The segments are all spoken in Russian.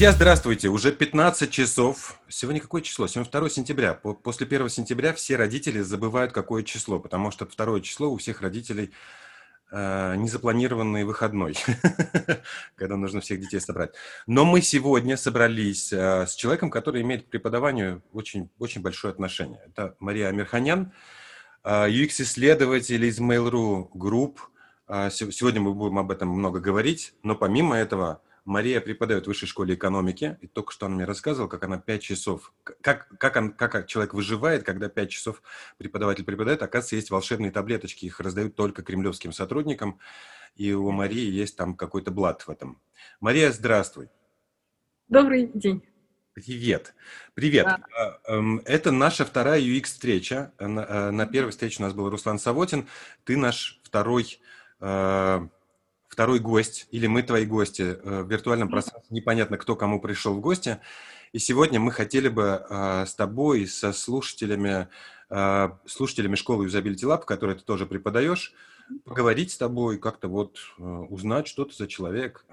Друзья, здравствуйте! Уже 15 часов. Сегодня какое число? Сегодня 2 сентября. После 1 сентября все родители забывают, какое число, потому что 2 число у всех родителей э, незапланированный выходной, когда нужно всех детей собрать. Но мы сегодня собрались э, с человеком, который имеет к преподаванию очень, очень большое отношение. Это Мария Амирханян, э, UX-исследователь из Mail.ru Group. Э, сегодня мы будем об этом много говорить, но помимо этого Мария преподает в высшей школе экономики, и только что она мне рассказывала, как она 5 часов, как, как, он, как человек выживает, когда 5 часов преподаватель преподает. Оказывается, есть волшебные таблеточки, их раздают только кремлевским сотрудникам, и у Марии есть там какой-то блат в этом. Мария, здравствуй. Добрый день. Привет. Привет. Да. Эм, это наша вторая UX-встреча. Э, на первой встрече у нас был Руслан Савотин. Ты наш второй э, второй гость, или мы твои гости э, в виртуальном пространстве, непонятно, кто кому пришел в гости. И сегодня мы хотели бы э, с тобой, со слушателями, э, слушателями школы Usability Lab, в которой ты тоже преподаешь, поговорить с тобой, как-то вот узнать, что ты за человек.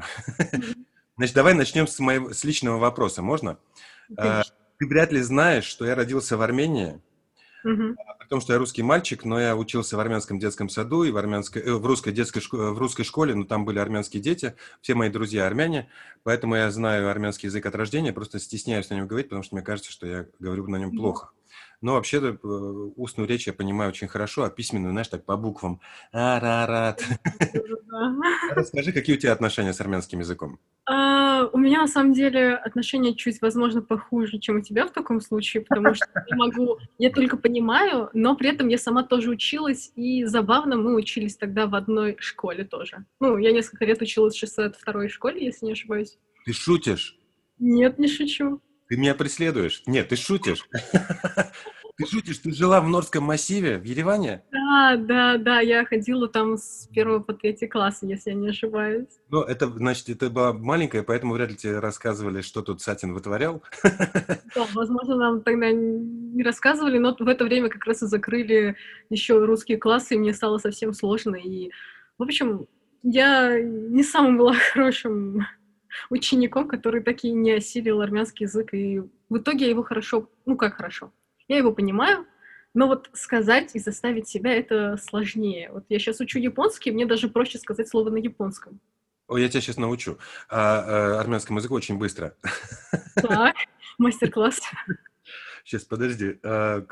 Значит, давай начнем с, моего, с личного вопроса, можно? Конечно. Ты вряд ли знаешь, что я родился в Армении, Угу. При том, что я русский мальчик, но я учился в армянском детском саду и в, армянской, э, в, русской, детской, в русской школе, но там были армянские дети, все мои друзья армяне, поэтому я знаю армянский язык от рождения, просто стесняюсь на нем говорить, потому что мне кажется, что я говорю на нем плохо. Но вообще-то э, устную речь я понимаю очень хорошо, а письменную, знаешь, так по буквам. Арарат. Расскажи, какие у тебя отношения с армянским языком? А, у меня, на самом деле, отношения чуть, возможно, похуже, чем у тебя в таком случае, потому что я могу, я только понимаю, но при этом я сама тоже училась, и забавно, мы учились тогда в одной школе тоже. Ну, я несколько лет училась в 602 школе, если не ошибаюсь. Ты шутишь? Нет, не шучу. Ты меня преследуешь? Нет, ты шутишь. Ты шутишь, ты жила в Норском массиве, в Ереване? Да, да, да, я ходила там с первого по третий класс, если я не ошибаюсь. Ну, это, значит, это была маленькая, поэтому вряд ли тебе рассказывали, что тут Сатин вытворял. Да, возможно, нам тогда не рассказывали, но в это время как раз и закрыли еще русские классы, и мне стало совсем сложно. И, в общем, я не самым была хорошим учеником, который так и не осилил армянский язык, и в итоге я его хорошо, ну как хорошо, я его понимаю, но вот сказать и заставить себя это сложнее. Вот я сейчас учу японский, мне даже проще сказать слово на японском. О, я тебя сейчас научу. А, а, армянскому языку очень быстро. Так, мастер-класс. Сейчас, подожди. А,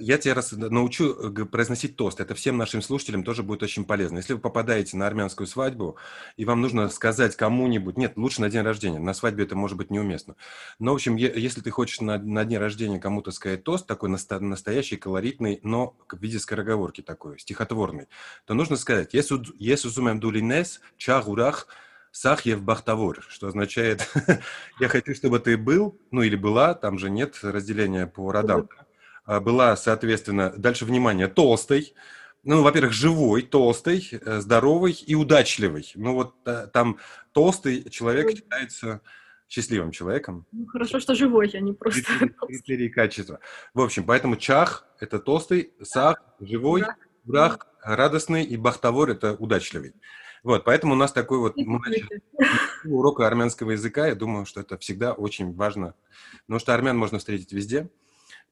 я тебя раз научу э, произносить тост. Это всем нашим слушателям тоже будет очень полезно. Если вы попадаете на армянскую свадьбу, и вам нужно сказать кому-нибудь, нет, лучше на день рождения, на свадьбе это может быть неуместно. Но, в общем, если ты хочешь на, на день рождения кому-то сказать тост, такой настоящий, колоритный, но в виде скороговорки такой, стихотворный, то нужно сказать «Есу зумем дулинес чагурах Сахьев Бахтавор, что означает «я хочу, чтобы ты был», ну или была, там же нет разделения по родам, а была, соответственно, дальше внимание, толстой, ну, во-первых, живой, толстый, э, здоровый и удачливый. Ну, вот э, там толстый человек считается счастливым человеком. Ну, хорошо, что живой, а не просто Критерии качества. В общем, поэтому чах – это толстый, сах – живой, брах – радостный, и бахтавор – это удачливый. Вот, поэтому у нас такой вот урок армянского языка. Я думаю, что это всегда очень важно. Потому что армян можно встретить везде.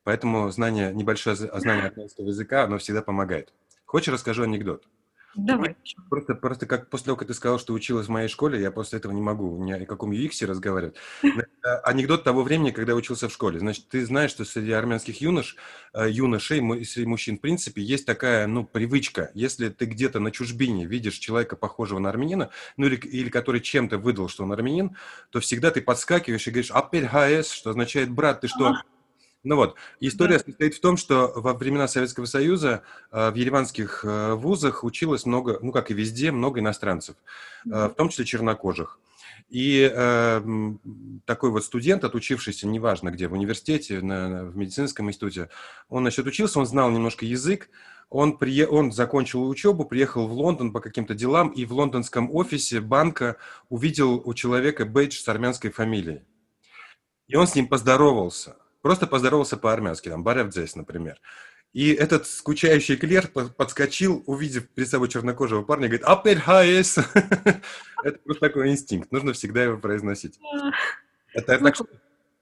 Поэтому знание, небольшое знание армянского языка, оно всегда помогает. Хочешь, расскажу анекдот? Давай. Просто, просто как после того, как ты сказал, что училась в моей школе, я после этого не могу ни о каком UX разговаривать. Анекдот того времени, когда учился в школе. Значит, ты знаешь, что среди армянских юнош, э, юношей, среди мужчин, в принципе, есть такая, ну, привычка. Если ты где-то на чужбине видишь человека, похожего на армянина, ну, или, или который чем-то выдал, что он армянин, то всегда ты подскакиваешь и говоришь «Апель ХС», что означает «брат, ты что, ну вот, история да. состоит в том, что во времена Советского Союза э, в ереванских э, вузах училось много, ну как и везде, много иностранцев, э, в том числе чернокожих. И э, такой вот студент, отучившийся, неважно где, в университете, на, на, в медицинском институте, он, значит, учился, он знал немножко язык, он, прие... он закончил учебу, приехал в Лондон по каким-то делам, и в лондонском офисе банка увидел у человека бейдж с армянской фамилией. И он с ним поздоровался. Просто поздоровался по-армянски, там, Барев например. И этот скучающий клерк подскочил, увидев перед собой чернокожего парня, говорит «Апер хаес!» Это просто такой инстинкт, нужно всегда его произносить. Это так что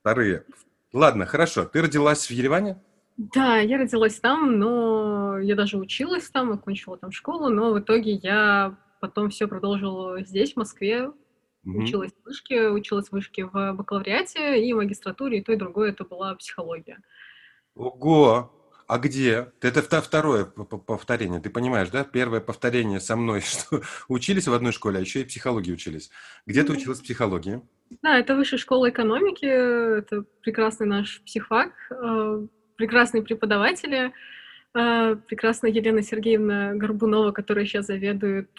вторые. Ладно, хорошо. Ты родилась в Ереване? Да, я родилась там, но я даже училась там, окончила там школу, но в итоге я потом все продолжила здесь, в Москве, Мгм. училась в вышке, училась в вышке в бакалавриате и магистратуре, и то, и другое это была психология. Ого! А где? Это второе повторение. Ты понимаешь, да? Первое повторение со мной, что учились в одной школе, а еще и психологии учились. Где ты училась психологии? Да, это высшая школа экономики, это прекрасный наш психфак, э, прекрасные преподаватели, э, прекрасная Елена Сергеевна Горбунова, которая сейчас заведует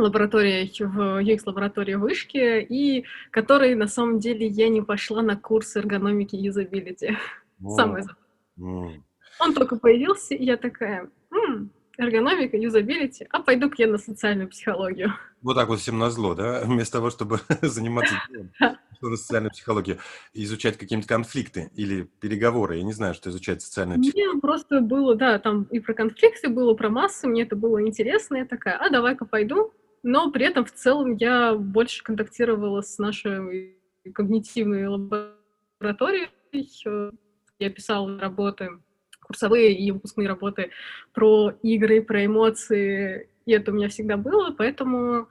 лабораторией в UX-лаборатории вышки, и которой на самом деле я не пошла на курс эргономики и юзабилити. Самое забавное. м. Он только появился, и я такая, «М, эргономика, юзабилити, а пойду-ка я на социальную психологию. Вот так вот всем назло, да? Вместо того, чтобы заниматься делом, на социальную психологию, изучать какие-нибудь конфликты или переговоры. Я не знаю, что изучать социальная психология. Мне просто было, да, там и про конфликты было, про массы, мне это было интересно, я такая, а давай-ка пойду. Но при этом в целом я больше контактировала с нашей когнитивной лабораторией. Э, Я писала работы, курсовые и выпускные работы про игры, про эмоции, и это у меня всегда было, поэтому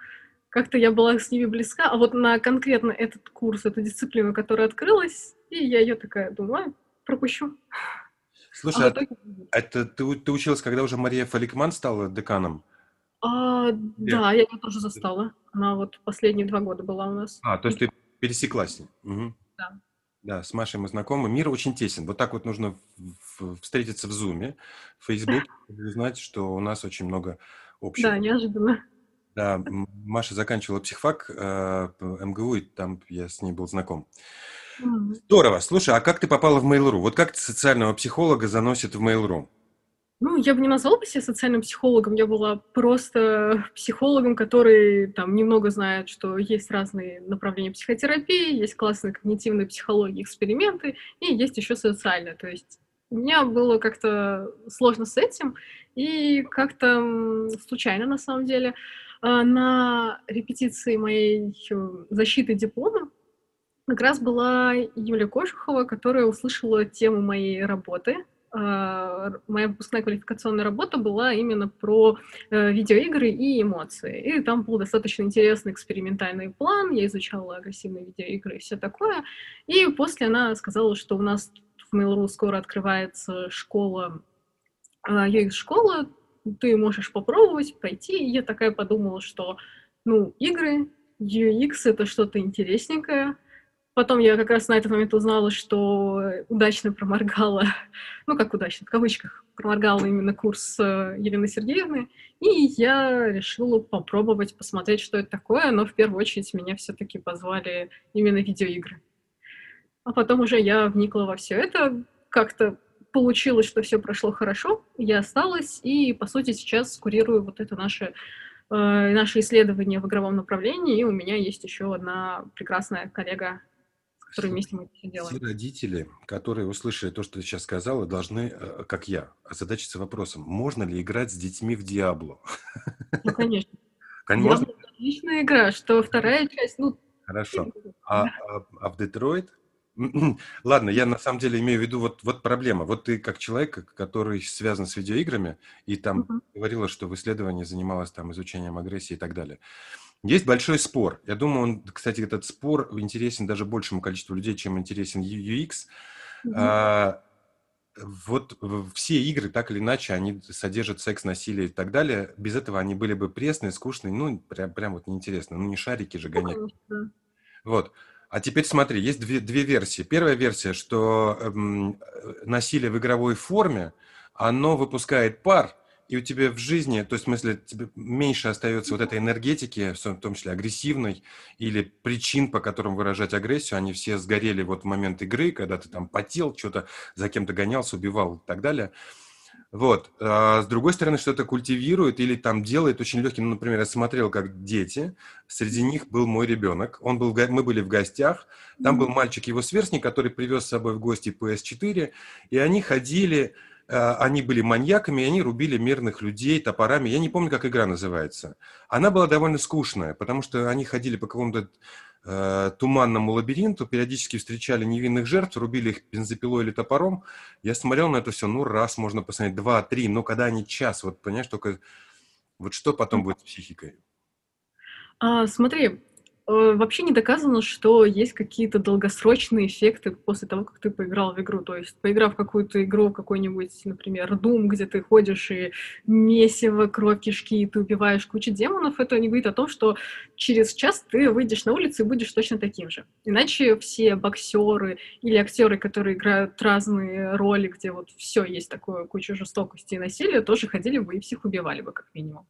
как-то я была с ними близка. А вот на конкретно этот курс, эту дисциплину, которая открылась, и я ее такая думаю, «А, пропущу. А Слушай, в а итоге... это ты, ты училась, когда уже Мария Фаликман стала деканом? А, да, я ее тоже застала. Она вот последние два года была у нас. А, то есть ты пересеклась с ней? Мгм. Да. Да, с Машей мы знакомы. Мир очень тесен. Вот так вот нужно встретиться в Зуме, в Фейсбуке, и узнать, что у нас очень много общего. Да, неожиданно. Да, Маша заканчивала психфак э, МГУ, и там я с ней был знаком. М. Здорово. Слушай, а как ты попала в Mail.ru? Вот как социального психолога заносит в Mail.ru? Ну, я бы не назвала бы себя социальным психологом, я была просто психологом, который там немного знает, что есть разные направления психотерапии, есть классные когнитивные психологии, эксперименты, и есть еще социальная. То есть у меня было как-то сложно с этим, и как-то случайно, на самом деле, а, на репетиции моей защиты диплома как раз была Юля Кожухова, которая услышала тему моей работы. А, Моя выпускная квалификационная работа была именно про э, видеоигры и эмоции. И там был достаточно интересный экспериментальный план. Я изучала агрессивные видеоигры и все такое. И после она сказала, что у нас в Mail.ru скоро открывается школа, а, UX-школа, ты можешь попробовать пойти. И я такая подумала, что, ну, игры, UX — это что-то интересненькое. Потом я как раз на этот момент узнала, что удачно проморгала, ну как удачно, в кавычках, проморгала именно курс э, Елены Сергеевны, и я решила попробовать посмотреть, что это такое, но в первую очередь меня все-таки позвали именно видеоигры. А потом уже я вникла во все это, как-то получилось, что все прошло хорошо, я осталась, и, по сути, сейчас курирую вот это наше, э, наше исследование в игровом направлении, и у меня есть еще одна прекрасная коллега, с которой вместе мы все делаем. родители, которые услышали то, что ты сейчас сказала, должны, э, как я, озадачиться вопросом, можно ли играть с детьми в Диабло? Ну, конечно. Кон- Можно? Diablo — отличная игра, что вторая часть, ну... Хорошо. А, а- а в Детройт? Ладно, я на самом деле имею в виду вот, вот проблема. Вот ты как человек, который связан с видеоиграми, и там Мгм. говорила, что в исследовании занималась там изучением агрессии и так далее. Есть большой спор. Я думаю, он, кстати, этот спор интересен даже большему количеству людей, чем интересен UX. Мгм. А, вот все игры, так или иначе, они содержат секс, насилие и так далее. Без этого они были бы пресные, скучные, ну, прям, прям вот неинтересно. Ну, не шарики же Ну, гонять. да. Вот. А теперь смотри, есть две, две версии. Первая версия, что эм, насилие в игровой форме, оно выпускает пар, и у тебя в жизни, то есть в смысле тебе меньше остается вот этой энергетики, в том числе агрессивной, или причин, по которым выражать агрессию, они все сгорели вот в момент игры, когда ты там потел, что-то за кем-то гонялся, убивал и так далее. Вот. А с другой стороны, что-то культивирует или там делает очень легким. Ну, например, я смотрел, как дети, среди них был мой ребенок. Он был, мы были в гостях, там был мальчик, его сверстник, который привез с собой в гости PS4, и они ходили они были маньяками, и они рубили мирных людей топорами. Я не помню, как игра называется. Она была довольно скучная, потому что они ходили по какому-то э, туманному лабиринту, периодически встречали невинных жертв, рубили их бензопилой или топором. Я смотрел на это все, ну, раз можно посмотреть, два, три, но когда они час, вот, понимаешь, только вот что потом будет с психикой? А, смотри, Э, вообще не доказано, что есть какие-то долгосрочные эффекты после того, как ты поиграл в игру. То есть, поиграв в какую-то игру, какой-нибудь, например, Doom, где ты ходишь и месиво, кровь, кишки, и ты убиваешь кучу демонов, это не говорит о том, что через час ты выйдешь на улицу и будешь точно таким же. Иначе все боксеры или актеры, которые играют разные роли, где вот все есть такое, куча жестокости и насилия, тоже ходили бы и всех убивали бы, как минимум.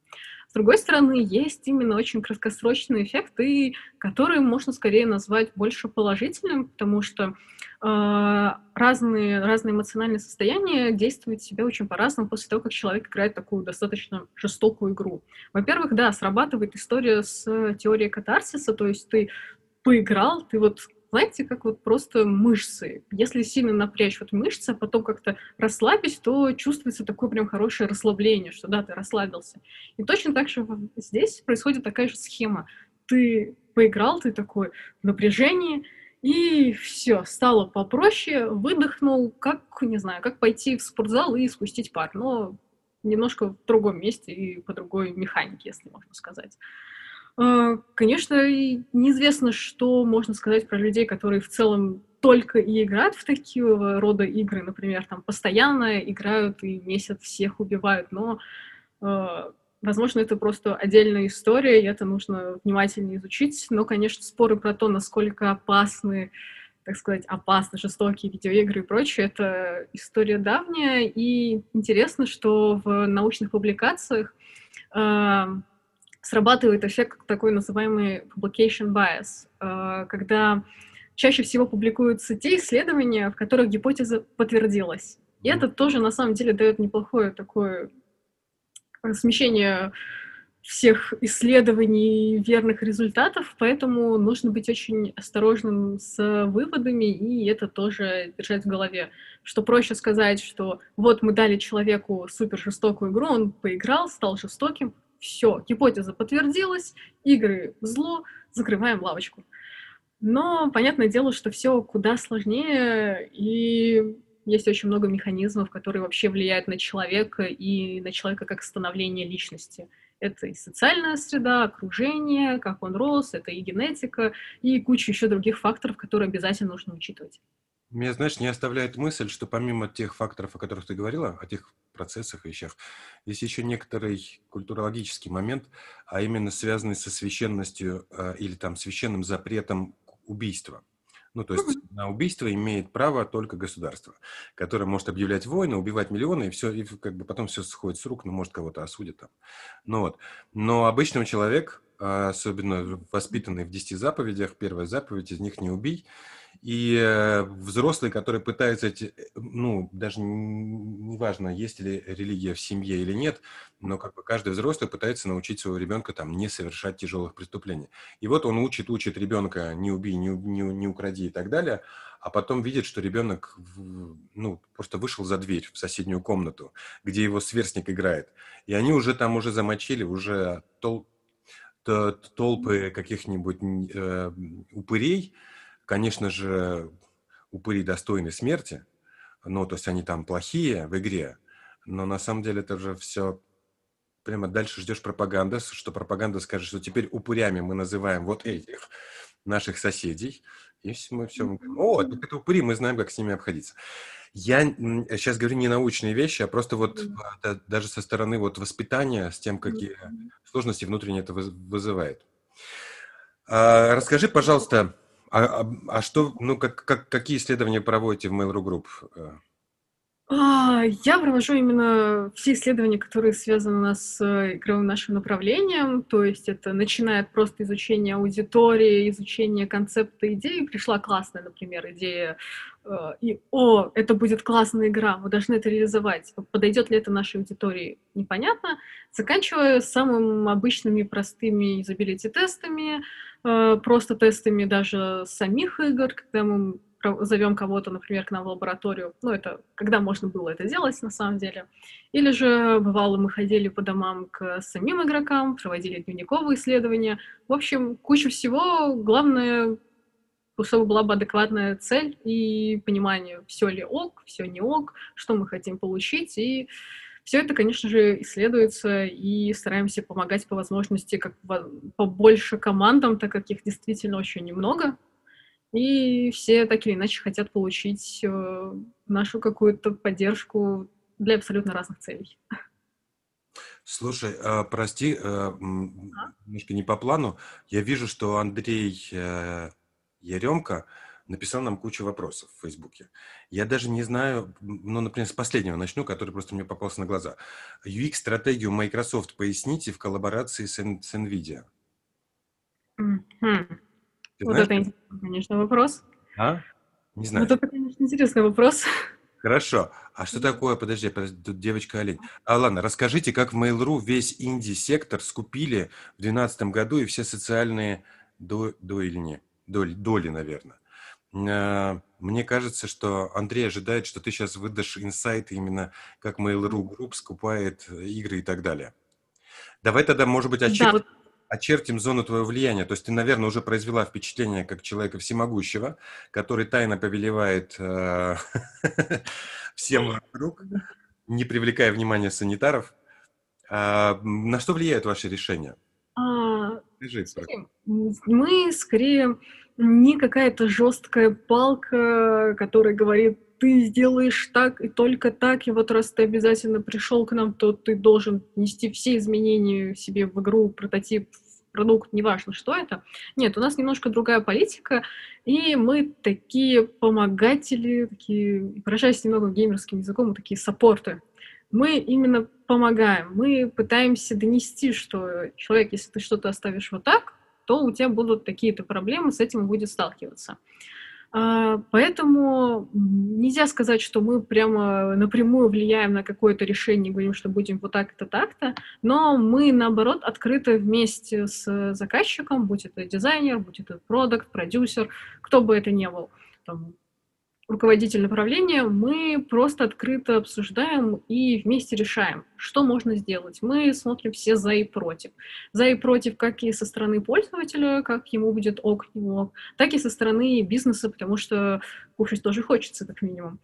Другой стороны, есть именно очень краткосрочные эффекты, которые можно скорее назвать больше положительным, потому что э, разные, разные эмоциональные состояния действуют себя очень по-разному после того, как человек играет такую достаточно жестокую игру. Во-первых, да, срабатывает история с теорией катарсиса, то есть ты поиграл, ты вот знаете, как вот просто мышцы. Если сильно напрячь вот мышцы, а потом как-то расслабить, то чувствуется такое прям хорошее расслабление, что да, ты расслабился. И точно так же здесь происходит такая же схема. Ты поиграл, ты такой в напряжении, и все, стало попроще, выдохнул, как, не знаю, как пойти в спортзал и спустить пар, но немножко в другом месте и по другой механике, если можно сказать. А, конечно, неизвестно, что можно сказать про людей, которые в целом только и играют в такие рода игры, например, там постоянно играют и месяц всех убивают, но, э, возможно, это просто отдельная история, и это нужно внимательно изучить. Но, конечно, споры про то, насколько опасны, так сказать, опасны жестокие видеоигры и прочее, это история давняя, и интересно, что в научных публикациях э, срабатывает эффект такой называемый publication bias, э, когда чаще всего публикуются те исследования, в которых гипотеза подтвердилась. И это тоже на самом деле дает неплохое такое смещение всех исследований верных результатов, поэтому нужно быть очень осторожным с выводами, и это тоже держать в голове. Что проще сказать, что вот мы дали человеку супер жестокую игру, он поиграл, стал жестоким, все, гипотеза подтвердилась, игры зло, закрываем лавочку. Но понятное дело, что все куда сложнее, и есть очень много механизмов, которые вообще влияют на человека и на человека как становление личности. Это и социальная среда, окружение, как он рос, это и генетика, и куча еще других факторов, которые обязательно нужно учитывать. Меня, знаешь, не оставляет мысль, что помимо тех факторов, о которых ты говорила, о тех процессах и вещах, есть еще некоторый культурологический момент, а именно связанный со священностью э, или там священным запретом убийства. Ну, то есть на убийство имеет право только государство, которое может объявлять войны, убивать миллионы, и все, и как бы потом все сходит с рук, ну, может, кого-то осудят там. Ну вот. Но обычный человек, а особенно воспитанный в десяти заповедях, первая заповедь из них не убий, и э, пытается, эти, э, ну, даже неважно, есть ли религия в семье или нет, но как бы каждый взрослый пытается научить своего ребенка там не совершать тяжелых преступлений. И вот он учит, учит ребенка не убей, не, не, не укради и так далее, а потом видит, что ребенок, ну, просто вышел за дверь в соседнюю комнату, где его сверстник играет. И они уже там уже замочили, уже тол толпы каких-нибудь э, упырей, Конечно же, упыри достойны смерти, ну, то есть они там плохие в игре, но на самом деле это же все прямо дальше ждешь пропаганды, что пропаганда скажет, что теперь упырями мы называем вот этих наших соседей, и мы все, мы говорим, о, это упыри, мы знаем, как с ними обходиться. Я сейчас говорю не научные вещи, а просто вот mm-hmm. даже со стороны вот воспитания, с тем, какие сложности внутренне это вызывает. А, расскажи, пожалуйста, а, а, а что, ну, как, как, какие исследования проводите в Mail.ru Group? Э? А, я провожу именно все исследования, которые связаны с э, игровым нашим направлением, то есть это начиная от просто изучения аудитории, изучения концепта идеи. Пришла классная, например, идея, э, и «О, это будет классная игра, мы должны это реализовать». Подойдет ли это нашей аудитории? Непонятно. Заканчивая самыми обычными простыми изобилити-тестами, просто тестами даже самих игр, когда мы зовем кого-то, например, к нам в лабораторию. Ну, это когда можно было это делать, на самом деле. Или же, бывало, мы ходили по домам к самим игрокам, проводили дневниковые исследования. В общем, куча всего. Главное, чтобы была бы адекватная цель и понимание, все ли ок, все не ок, что мы хотим получить. И все это, конечно же, исследуется, и стараемся помогать по возможности как побольше командам, так как их действительно очень немного. И все так или иначе хотят получить э, нашу какую-то поддержку для абсолютно разных целей. Слушай, а, прости, э, а? немножко не по плану. Я вижу, что Андрей э, Яремко написал нам кучу вопросов в Фейсбуке. Я даже не знаю, ну, например, с последнего начну, который просто мне попался на глаза. UX-стратегию Microsoft поясните в коллаборации с, с NVIDIA. Mm-hmm. вот знаешь, это интересный, конечно, вопрос. А? Не знаю. Вот это, конечно, интересный вопрос. Хорошо. А что такое, подожди, подожди тут девочка олень. А ладно, расскажите, как в Mail.ru весь инди-сектор скупили в 2012 году и все социальные до, до или не, доли, доли, наверное. А, мне кажется, что Андрей ожидает, что ты сейчас выдашь инсайт именно как Mail.ru Group скупает игры и так далее. Давай тогда, может быть, очертим, да. очертим зону твоего влияния. То есть ты, наверное, уже произвела впечатление как человека всемогущего, который тайно повелевает э, всем вокруг, не привлекая внимания санитаров. На что влияют ваши решения? Мы скорее не какая-то жесткая палка, которая говорит, ты сделаешь так и только так, и вот раз ты обязательно пришел к нам, то ты должен нести все изменения себе в игру, прототип, продукт, неважно, что это. Нет, у нас немножко другая политика, и мы такие помогатели, такие, выражаясь немного геймерским языком, мы такие саппорты. Мы именно помогаем, мы пытаемся донести, что человек, если ты что-то оставишь вот так, то у тебя будут такие-то проблемы, с этим будет сталкиваться. А, поэтому нельзя сказать, что мы прямо напрямую влияем на какое-то решение, говорим, что будем вот так-то, так-то, но мы, наоборот, открыты вместе с заказчиком, будь это дизайнер, будь это продукт, продюсер, кто бы это ни был, там, руководитель направления, мы просто открыто обсуждаем и вместе решаем, что можно сделать. Мы смотрим все за и против. За и против как и со стороны пользователя, как ему будет ок, не ок, так и со стороны бизнеса, потому что кушать тоже хочется, как минимум.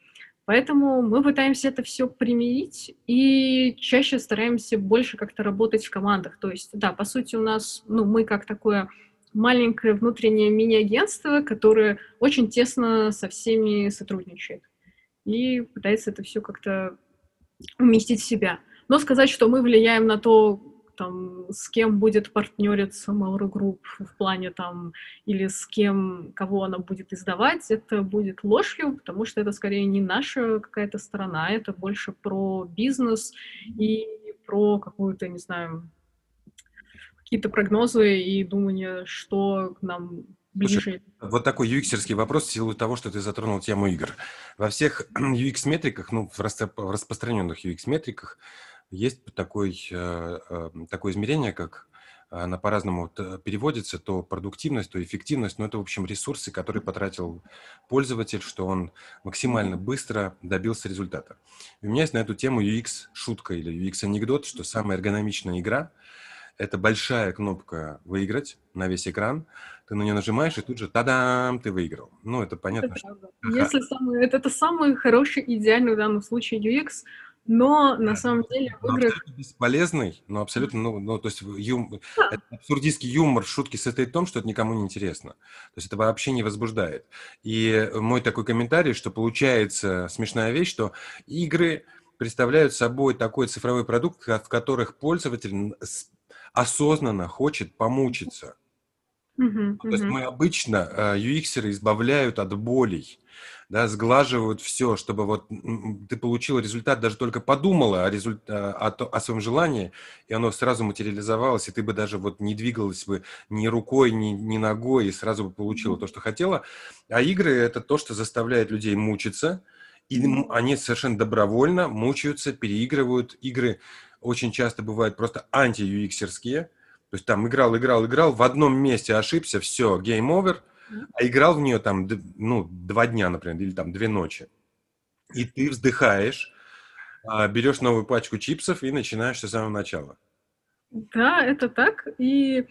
Поэтому мы пытаемся это все примирить и чаще стараемся больше как-то работать в командах. То есть, да, по сути, у нас, ну, мы как такое маленькое внутреннее мини-агентство, которое очень тесно со всеми сотрудничает и пытается это все как-то уместить в себя. Но сказать, что мы влияем на то, там, с кем будет партнериться Mail.ru Group в плане там, или с кем, кого она будет издавать, это будет ложью, потому что это скорее не наша какая-то сторона, это больше про бизнес и про какую-то, не знаю, какие-то прогнозы и думание, что нам ближе. Слушай, вот такой UX-ерский вопрос в силу того, что ты затронул тему игр. Во всех UX-метриках, ну, в, распространенных UX-метриках есть такой, э, э, такое измерение, как она по-разному переводится, то продуктивность, то эффективность, но это, в общем, ресурсы, которые потратил пользователь, что он максимально быстро добился результата. И у меня есть на эту тему UX-шутка или UX-анекдот, что самая эргономичная игра – это большая кнопка «Выиграть» на весь экран. Ты на нее нажимаешь, и тут же «Тадам!» ты выиграл. Ну, это понятно. Это, что... Если самый, это, это самый хороший, идеальный в данном случае UX, но на самом деле в играх... бесполезный, но абсолютно, ну, ну то есть юм... да. абсурдистский юмор, шутки состоит в том, что это никому не интересно. То есть это вообще не возбуждает. И мой такой комментарий, что получается смешная вещь, что игры представляют собой такой цифровой продукт, в которых пользователь осознанно хочет помучиться. Uh-huh, То есть мы обычно э, UX избавляют от болей, да, сглаживают все, чтобы вот ты получил результат, даже только подумала о, результ... Э, о, о своем желании, и оно сразу материализовалось, и ты бы даже вот не двигалась бы ни рукой, ни, ни ногой, и сразу бы получила то, что хотела. А игры – это то, что заставляет людей мучиться, и они совершенно добровольно мучаются, переигрывают игры очень часто бывают просто анти-юиксерские. То есть там играл, играл, играл, в одном месте ошибся, все, game over. а играл в нее там, ну, два дня, например, или там две ночи. И ты вздыхаешь, а, берешь новую пачку чипсов и начинаешь с самого начала. Да, это так. И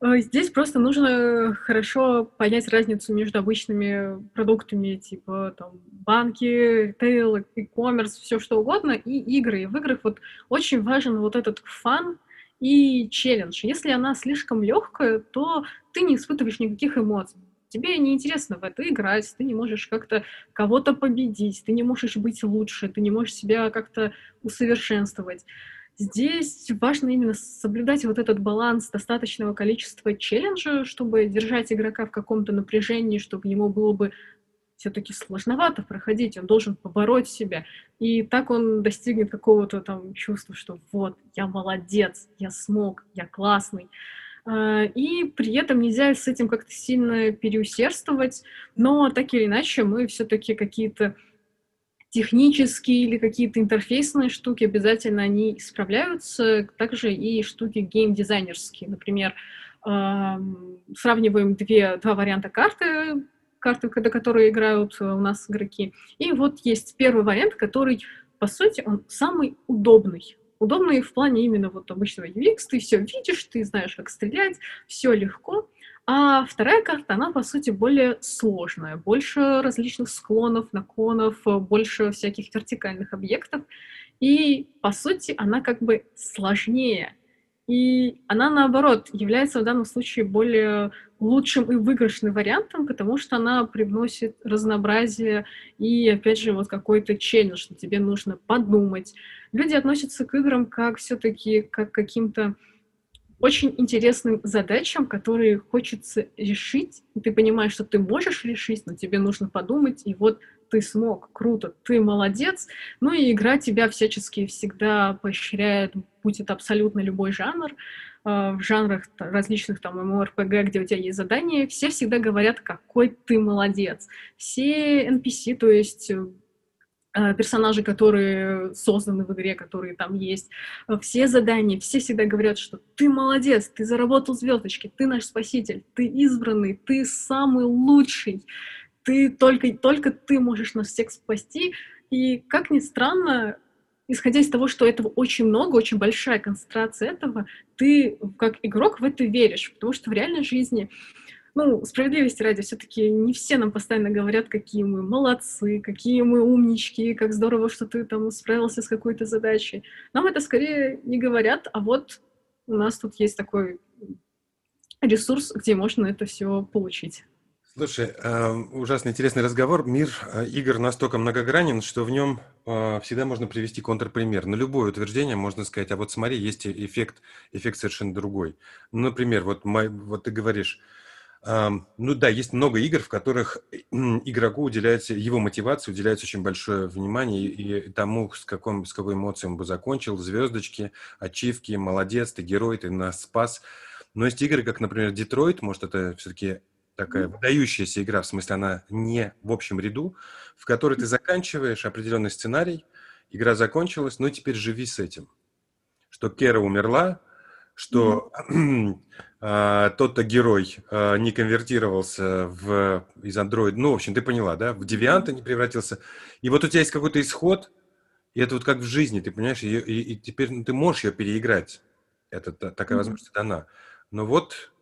здесь просто нужно хорошо понять разницу между обычными продуктами, типа там банки, ритейл, e-commerce, все что угодно, и игры. И в играх вот очень важен вот этот фан и челлендж. Если она слишком легкая, то ты не испытываешь никаких эмоций. Тебе неинтересно в это играть, ты не можешь как-то кого-то победить, ты не можешь быть лучше, ты не можешь себя как-то усовершенствовать. Здесь важно именно соблюдать вот этот баланс достаточного количества челленджа, чтобы держать игрока в каком-то напряжении, чтобы ему было бы все-таки сложновато проходить, он должен побороть себя. И так он достигнет какого-то там чувства, что вот, я молодец, я смог, я классный. А, и при этом нельзя с этим как-то сильно переусердствовать, но так или иначе мы все-таки какие-то технические или какие-то интерфейсные штуки, обязательно они исправляются, также и штуки геймдизайнерские. Например, сравниваем две, два варианта карты, карты, до которой играют э, у нас игроки. И вот есть первый вариант, который, по сути, он самый удобный. Удобный в плане именно вот обычного UX, ты все видишь, ты знаешь, как стрелять, все легко. А вторая карта, она, по сути, более сложная, больше различных склонов, наклонов, больше всяких вертикальных объектов. И, по сути, она как бы сложнее. И она, наоборот, является в данном случае более лучшим и выигрышным вариантом, потому что она привносит разнообразие и, опять же, вот какой-то челлендж, что тебе нужно подумать. Люди относятся к играм как все-таки как каким-то очень интересным задачам, которые хочется решить. Ты понимаешь, что ты можешь решить, но тебе нужно подумать, и вот ты смог, круто, ты молодец. Ну и игра тебя всячески всегда поощряет, будь это абсолютно любой жанр, э, в жанрах различных там MMORPG, где у тебя есть задания, все всегда говорят, какой ты молодец. Все NPC, то есть э, персонажи, которые созданы в игре, которые там есть, э, все задания, все всегда говорят, что ты молодец, ты заработал звездочки, ты наш спаситель, ты избранный, ты самый лучший ты только, только ты можешь нас всех спасти. И, как ни странно, исходя из того, что этого очень много, очень большая концентрация этого, ты как игрок в это веришь, потому что в реальной жизни ну, справедливости ради, все-таки не все нам постоянно говорят, какие мы молодцы, какие мы умнички, как здорово, что ты там справился с какой-то задачей. Нам это скорее не говорят, а вот у нас тут есть такой ресурс, где можно это все получить. Слушай, э, ужасно интересный разговор. Мир э, игр настолько многогранен, что в нем э, всегда можно привести контрпример. На любое утверждение можно сказать, а вот смотри, есть эффект, эффект совершенно другой. Например, вот, вот ты говоришь, ну да, есть много игр, в которых игроку уделяется, его мотивации уделяется очень большое внимание и тому, с, каком, с какой эмоцией он бы закончил, звездочки, ачивки, молодец, ты герой, ты нас спас. Но есть игры, как, например, Детройт, может, это все-таки такая выдающаяся игра, в смысле она не в общем ряду, в которой ты заканчиваешь определенный сценарий, игра закончилась, но теперь живи с этим. Что Кера умерла, что а, тот-то герой а, не конвертировался в, из Android, ну, в общем, ты поняла, да, в девианта не превратился. И вот у тебя есть какой-то исход, и это вот как в жизни, ты понимаешь, и, и, и теперь ну, ты можешь ее переиграть. Это такая mm-hmm. возможность дана. Но вот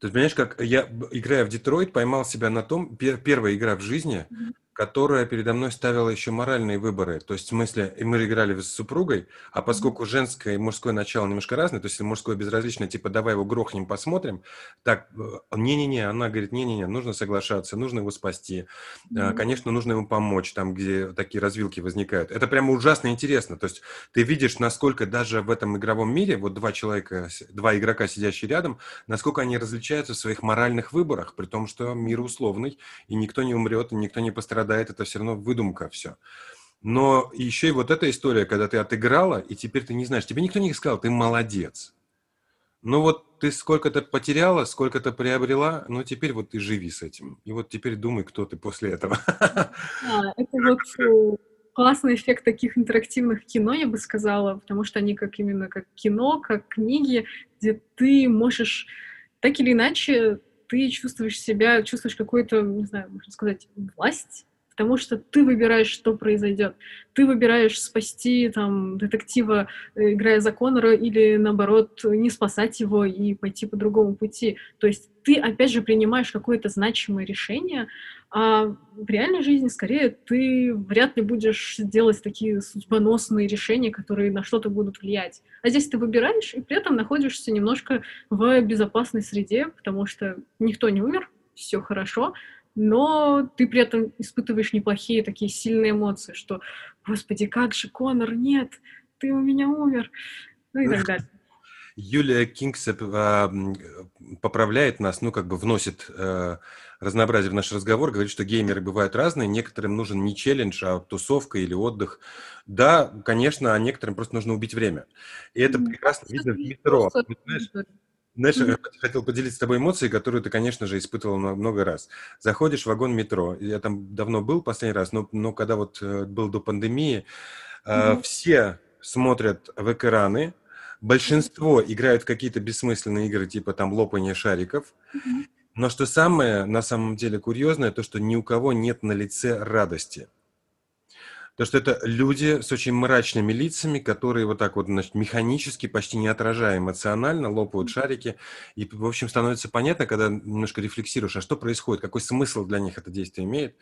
есть, понимаешь, как я, играя в Детройт, поймал себя на том, пер, первая игра в жизни, mm-hmm которая передо мной ставила еще моральные выборы. То есть, в смысле, мы играли с супругой, а поскольку женское и мужское начало немножко разное, то есть мужское безразлично, типа, давай его грохнем, посмотрим, так, э, не-не-не, она говорит, не-не-не, нужно соглашаться, нужно его спасти, mm-hmm. конечно, нужно ему помочь, там, где такие развилки возникают. Это прямо ужасно интересно. То есть ты видишь, насколько даже в этом игровом мире, вот два человека, два игрока, сидящие рядом, насколько они различаются в своих моральных выборах, при том, что мир условный, и никто не умрет, и никто не пострадает страдает, это все равно выдумка все. Но еще и вот эта история, когда ты отыграла, и теперь ты не знаешь, тебе никто не сказал, ты молодец. Ну вот ты сколько-то потеряла, сколько-то приобрела, но теперь вот ты живи с этим. И вот теперь думай, кто ты после этого. Да, это вот э, классный эффект таких интерактивных кино, я бы сказала, потому что они как именно как кино, как книги, где ты можешь так или иначе ты чувствуешь себя, чувствуешь какую-то, не знаю, можно сказать, власть потому что ты выбираешь, что произойдет. Ты выбираешь спасти там детектива, э, играя за Конора, или наоборот не спасать его и пойти по другому пути. То есть ты опять же принимаешь какое-то значимое решение, а в реальной жизни скорее ты вряд ли будешь делать такие судьбоносные решения, которые на что-то будут влиять. А здесь ты выбираешь и при этом находишься немножко в безопасной среде, потому что никто не умер, все хорошо, но ты при этом испытываешь неплохие такие сильные эмоции, что, господи, как же, Конор, нет, ты у меня умер, ну и так далее. Юлия Кингсеп э, поправляет нас, ну, как бы вносит э, разнообразие в наш разговор, говорит, что геймеры бывают разные, некоторым нужен не челлендж, а тусовка или отдых. Да, конечно, а некоторым просто нужно убить время. И это прекрасно видно в метро. Знаешь, знаешь, mm-hmm. я хотел поделиться с тобой эмоцией, которую ты, конечно же, испытывал много раз. Заходишь в вагон метро, я там давно был последний раз, но, но когда вот э, был до пандемии, mm-hmm. э, все смотрят в экраны, большинство играют какие-то бессмысленные игры, типа там лопания шариков, mm-hmm. но что самое на самом деле курьезное, то, что ни у кого нет на лице радости. То, что это люди с очень мрачными лицами, которые вот так вот, значит, механически, почти не отражая эмоционально, лопают шарики. И, в общем, становится понятно, когда немножко рефлексируешь, а что происходит, какой смысл для них это действие имеет.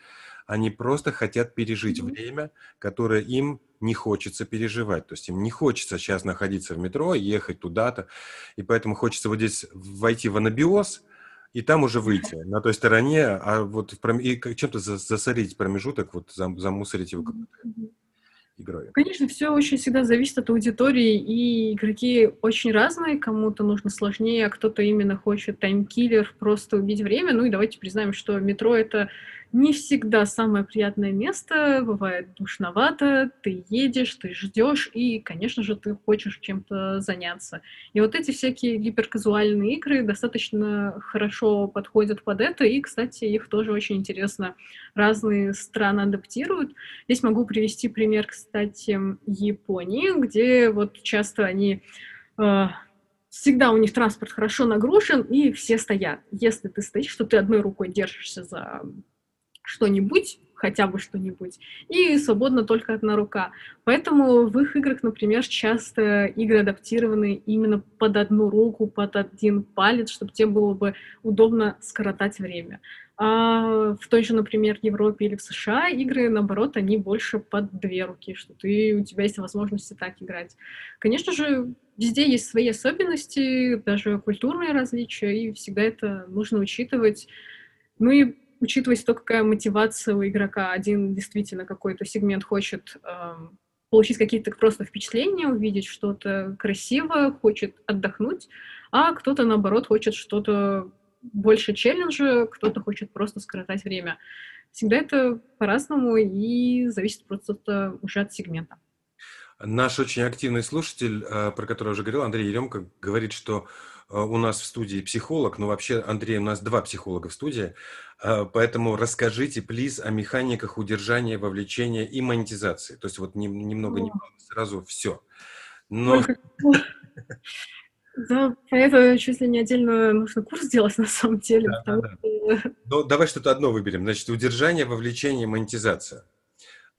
Они просто хотят пережить mm-hmm. время, которое им не хочется переживать. То есть им не хочется сейчас находиться в метро, ехать туда-то. И поэтому хочется вот здесь войти в анабиоз, и там уже выйти на той стороне, а вот в и чем-то засорить промежуток, вот замусорить его игрой. Конечно, все очень всегда зависит от аудитории, и игроки очень разные, кому-то нужно сложнее, а кто-то именно хочет таймкиллер, просто убить время. Ну и давайте признаем, что метро — это не всегда самое приятное место, бывает душновато, ты едешь, ты ждешь, и, конечно же, ты хочешь чем-то заняться. И вот эти всякие гиперказуальные игры достаточно хорошо подходят под это, и, кстати, их тоже очень интересно разные страны адаптируют. Здесь могу привести пример, кстати, Японии, где вот часто они э, всегда у них транспорт хорошо нагружен, и все стоят. Если ты стоишь, что ты одной рукой держишься за что-нибудь, хотя бы что-нибудь, и свободно только одна рука. Поэтому в их играх, например, часто игры адаптированы именно под одну руку, под один палец, чтобы тебе было бы удобно скоротать время. А в той же, например, Европе или в США игры, наоборот, они больше под две руки, что ты, у тебя есть возможность так играть. Конечно же, везде есть свои особенности, даже культурные различия, и всегда это нужно учитывать. Ну и учитывать то, какая мотивация у игрока. Один действительно какой-то сегмент хочет э, получить какие-то просто впечатления, увидеть что-то красивое, хочет отдохнуть, а кто-то, наоборот, хочет что-то больше челленджа, кто-то хочет просто скоротать время. Всегда это по-разному и зависит просто уже от сегмента. Наш очень активный слушатель, э, про который я уже говорил, Андрей Еремко, говорит, что э, у нас в студии психолог, но вообще, Андрей, у нас два психолога в студии. А, поэтому расскажите, плиз, о механиках удержания, вовлечения и монетизации. То есть вот немного, немного сразу все. Но... Да, про это чуть ли не отдельно нужно курс сделать на самом деле. Да, потому да, да. Что... Ну, давай что-то одно выберем. Значит, удержание, вовлечение, монетизация.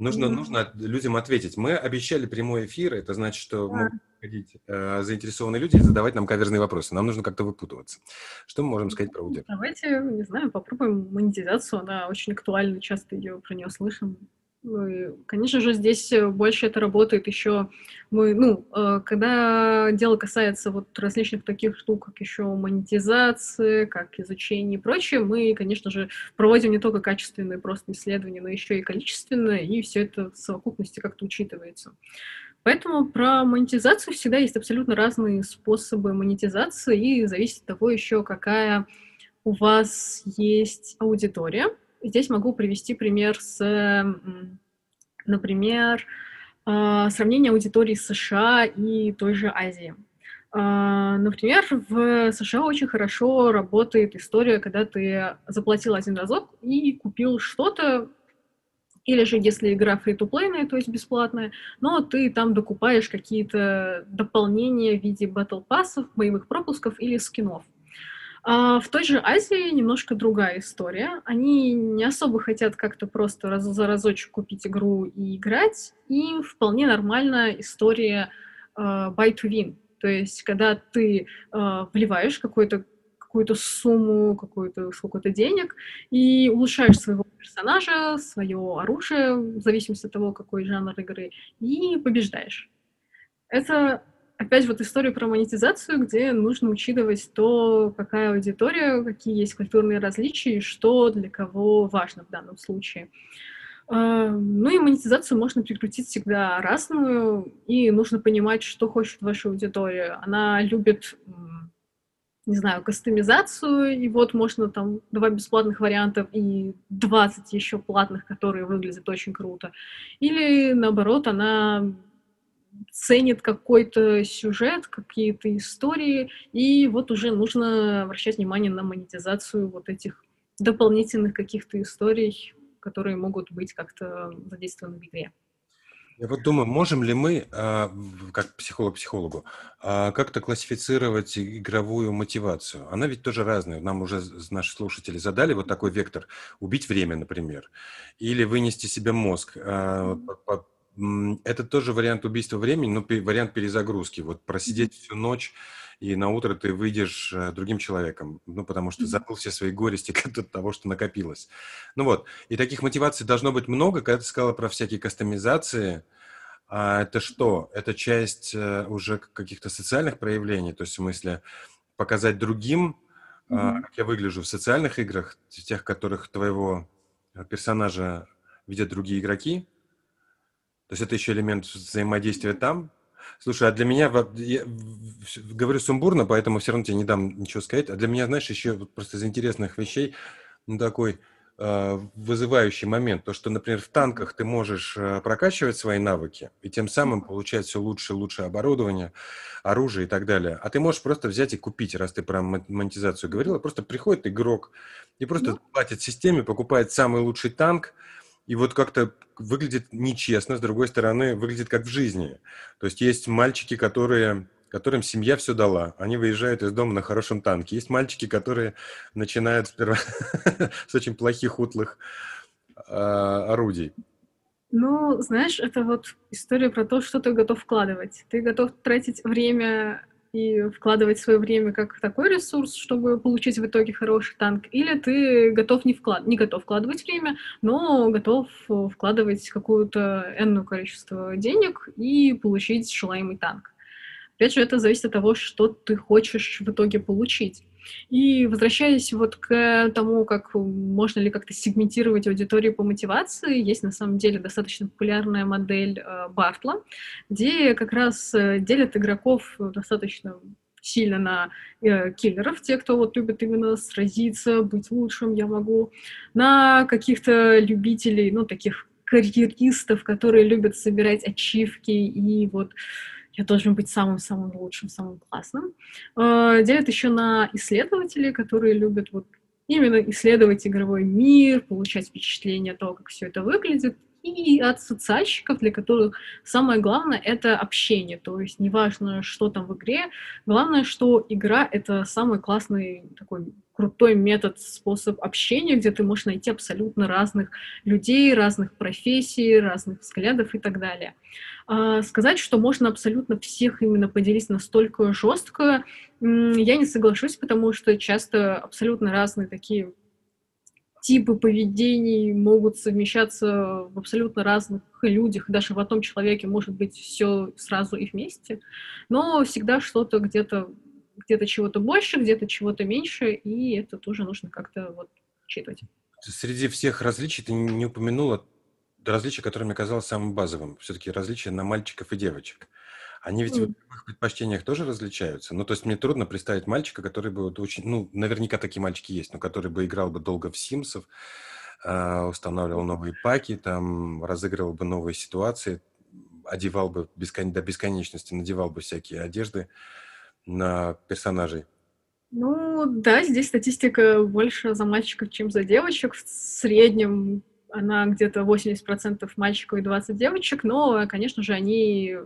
Нужно, mm-hmm. нужно людям ответить. Мы обещали прямой эфир, это значит, что да. могут приходить э, заинтересованные люди и задавать нам каверзные вопросы. Нам нужно как-то выпутываться. Что мы можем сказать про удержание? Давайте, не знаю, попробуем монетизацию. Она очень актуальна, часто ее про нее слышим. Конечно же, здесь больше это работает еще. Мы, ну, э, когда дело касается вот различных таких штук, как еще монетизации, как изучение и прочее, мы, конечно же, проводим не только качественные просто исследования, но еще и количественные, и все это в совокупности как-то учитывается. Поэтому про монетизацию всегда есть абсолютно разные способы монетизации, и зависит от того еще, какая у вас есть аудитория. Здесь могу привести пример с, например, а, сравнение аудитории США и той же Азии. А, например, в США очень хорошо работает история, когда ты заплатил один разок и купил что-то, или же, если игра фри-то-плейная, то есть бесплатная, но ты там докупаешь какие-то дополнения в виде батл пассов, боевых пропусков или скинов. А в той же Азии немножко другая история. Они не особо хотят как-то просто раз за разочек купить игру и играть. Им вполне нормальная история э, buy to win. То есть, когда ты э, вливаешь какой-то какую-то сумму, какую-то сколько-то денег и улучшаешь своего персонажа, свое оружие, в зависимости от того, какой жанр игры, и побеждаешь. Это опять вот история про монетизацию, где нужно учитывать то, какая аудитория, какие есть культурные различия что для кого важно в данном случае. А, ну и монетизацию можно прикрутить всегда разную, и нужно понимать, что хочет ваша аудитория. Она любит, не знаю, кастомизацию, и вот можно там два бесплатных вариантов и 20 еще платных, которые выглядят очень круто. Или наоборот, она ценит какой-то сюжет, какие-то истории, и вот уже нужно обращать внимание на монетизацию вот этих дополнительных каких-то историй, которые могут быть как-то задействованы в игре. Я вот думаю, можем ли мы, а, как психолог психологу, а, как-то классифицировать игровую мотивацию? Она ведь тоже разная. Нам уже наши слушатели задали вот такой вектор. Убить время, например. Или вынести себе мозг. Это тоже вариант убийства времени, но вариант перезагрузки. Вот просидеть всю ночь, и на утро ты выйдешь э, другим человеком, ну, потому что забыл все свои горести от того, что накопилось. Ну вот, и таких мотиваций должно быть много. Когда ты сказала про всякие кастомизации, а это что? Это часть э, уже каких-то социальных проявлений, то есть в смысле показать другим, mm-hmm. как я выгляжу в социальных играх, тех, которых твоего персонажа видят другие игроки, то есть это еще элемент взаимодействия там. Слушай, а для меня, я говорю сумбурно, поэтому все равно тебе не дам ничего сказать, а для меня, знаешь, еще просто из интересных вещей, ну, такой э, вызывающий момент, то, что, например, в танках ты можешь э, прокачивать свои навыки и тем самым получать все лучше и лучше оборудование, оружие и так далее. А ты можешь просто взять и купить, раз ты про монетизацию говорила, просто приходит игрок и просто ну. платит системе, покупает самый лучший танк, и вот как-то выглядит нечестно, с другой стороны, выглядит как в жизни. То есть есть мальчики, которые которым семья все дала. Они выезжают из дома на хорошем танке. Есть мальчики, которые начинают сперва с очень плохих, утлых а, орудий. Ну, знаешь, это вот история про то, что ты готов вкладывать. Ты готов тратить время и вкладывать свое время как такой ресурс, чтобы получить в итоге хороший танк, или ты готов не, вклад... не готов вкладывать время, но готов вкладывать какое-то энное количество денег и получить желаемый танк. Опять же, это зависит от того, что ты хочешь в итоге получить. И возвращаясь вот к тому, как можно ли как-то сегментировать аудиторию по мотивации, есть на самом деле достаточно популярная модель э, Бартла, где как раз э, делят игроков достаточно сильно на э, киллеров, те, кто вот любит именно сразиться, быть лучшим, я могу, на каких-то любителей, ну, таких карьеристов, которые любят собирать ачивки и вот я должен быть самым-самым лучшим, самым классным. Э, делят еще на исследователей, которые любят вот именно исследовать игровой мир, получать впечатление того, как все это выглядит, и от социальщиков, для которых самое главное — это общение. То есть неважно, что там в игре, главное, что игра — это самый классный такой крутой метод, способ общения, где ты можешь найти абсолютно разных людей, разных профессий, разных взглядов и так далее. А, сказать, что можно абсолютно всех именно поделить настолько жестко, я не соглашусь, потому что часто абсолютно разные такие типы поведений могут совмещаться в абсолютно разных людях, даже в одном человеке может быть все сразу и вместе, но всегда что-то где-то где-то чего-то больше, где-то чего-то меньше, и это тоже нужно как-то вот учитывать. Среди всех различий ты не упомянула различие, которое мне казалось самым базовым. Все-таки различия на мальчиков и девочек. Они ведь mm. в предпочтениях тоже различаются. Ну, то есть мне трудно представить мальчика, который бы вот очень... Ну, наверняка такие мальчики есть, но который бы играл бы долго в Симсов, э, устанавливал новые паки, там, разыгрывал бы новые ситуации, одевал бы бескон... до бесконечности, надевал бы всякие одежды на персонажей. Ну, да, здесь статистика больше за мальчиков, чем за девочек. В среднем она где-то 80% мальчиков и 20 девочек, но, конечно же, они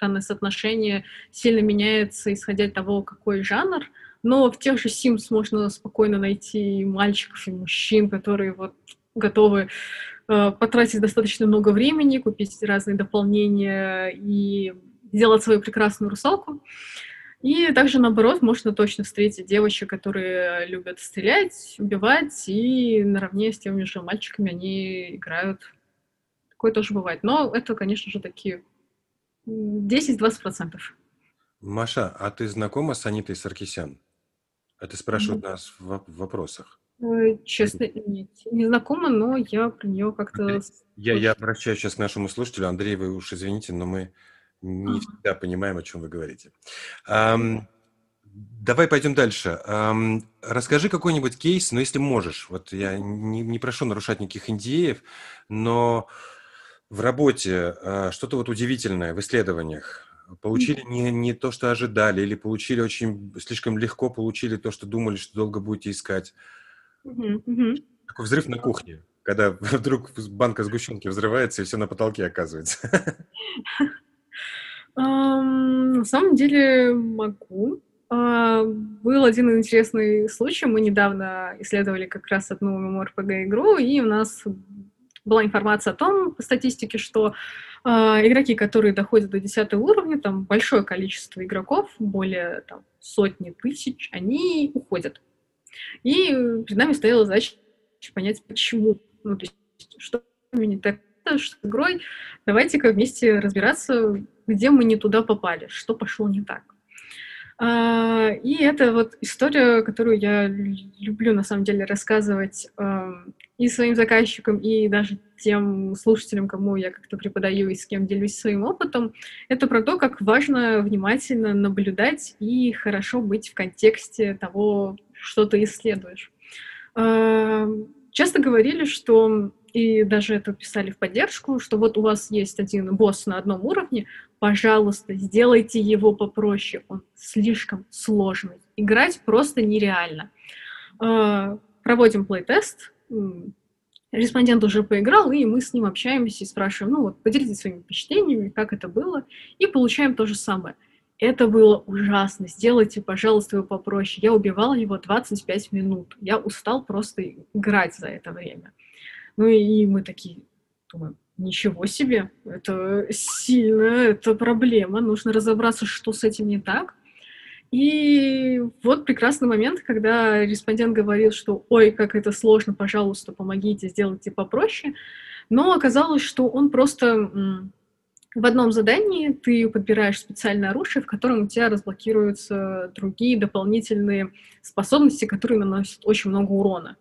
данное соотношение сильно меняется, исходя из того, какой жанр. но в тех же Sims можно спокойно найти мальчиков и мужчин, которые вот готовы э, потратить достаточно много времени, купить разные дополнения и сделать свою прекрасную русалку. И также, наоборот, можно точно встретить девочек, которые любят стрелять, убивать, и наравне с теми же мальчиками они играют. Такое тоже бывает. Но это, конечно же, такие 10-20%. Маша, а ты знакома с Анитой Саркисян? Это спрашивают mm-hmm. нас в, вопросах. Э, честно, нет, не знакома, но я про нее как-то... Я, я обращаюсь сейчас к нашему слушателю. Андрей, вы уж извините, но мы не всегда понимаем, о чем вы говорите. Um, давай пойдем дальше. Um, расскажи какой-нибудь кейс, но ну, если можешь. Вот я не, не прошу нарушать никаких индеев, но в работе uh, что-то вот удивительное в исследованиях. Получили не, не то, что ожидали, или получили очень слишком легко, получили то, что думали, что долго будете искать. Mm-hmm. Такой взрыв на кухне, когда вдруг банка сгущенки взрывается, и все на потолке оказывается. На самом деле могу. А, был один интересный случай. Мы недавно исследовали как раз одну MMORPG-игру, и у нас была информация о том, по статистике, что э, игроки, которые доходят до 10 уровня, там большое количество игроков, более там, сотни тысяч, они уходят. И перед нами стояла задача понять, почему. Ну, то есть, что не так с игрой, давайте-ка вместе разбираться, где мы не туда попали, что пошло не так. А, и это вот история, которую я люблю на самом деле рассказывать и своим заказчикам, и даже тем слушателям, кому я как-то преподаю и с кем делюсь своим опытом. Это про то, как важно внимательно наблюдать и хорошо быть в контексте того, что ты исследуешь. Часто говорили, что и даже это писали в поддержку, что вот у вас есть один босс на одном уровне, пожалуйста, сделайте его попроще, он слишком сложный. Играть просто нереально. А, проводим плейтест, респондент уже поиграл, и мы с ним общаемся и спрашиваем, ну вот, поделитесь своими впечатлениями, как это было, и получаем то же самое. Это было ужасно. Сделайте, пожалуйста, его попроще. Я убивала его 25 минут. Я устал просто играть за это время. Ну и мы такие думаем, ничего себе, это сильно, это проблема, нужно разобраться, что с этим не так. И вот прекрасный момент, когда респондент говорил, что «Ой, как это сложно, пожалуйста, помогите, сделайте попроще». Но оказалось, что он просто в одном задании ты подбираешь специальное оружие, в котором у тебя разблокируются другие дополнительные способности, которые наносят очень много урона.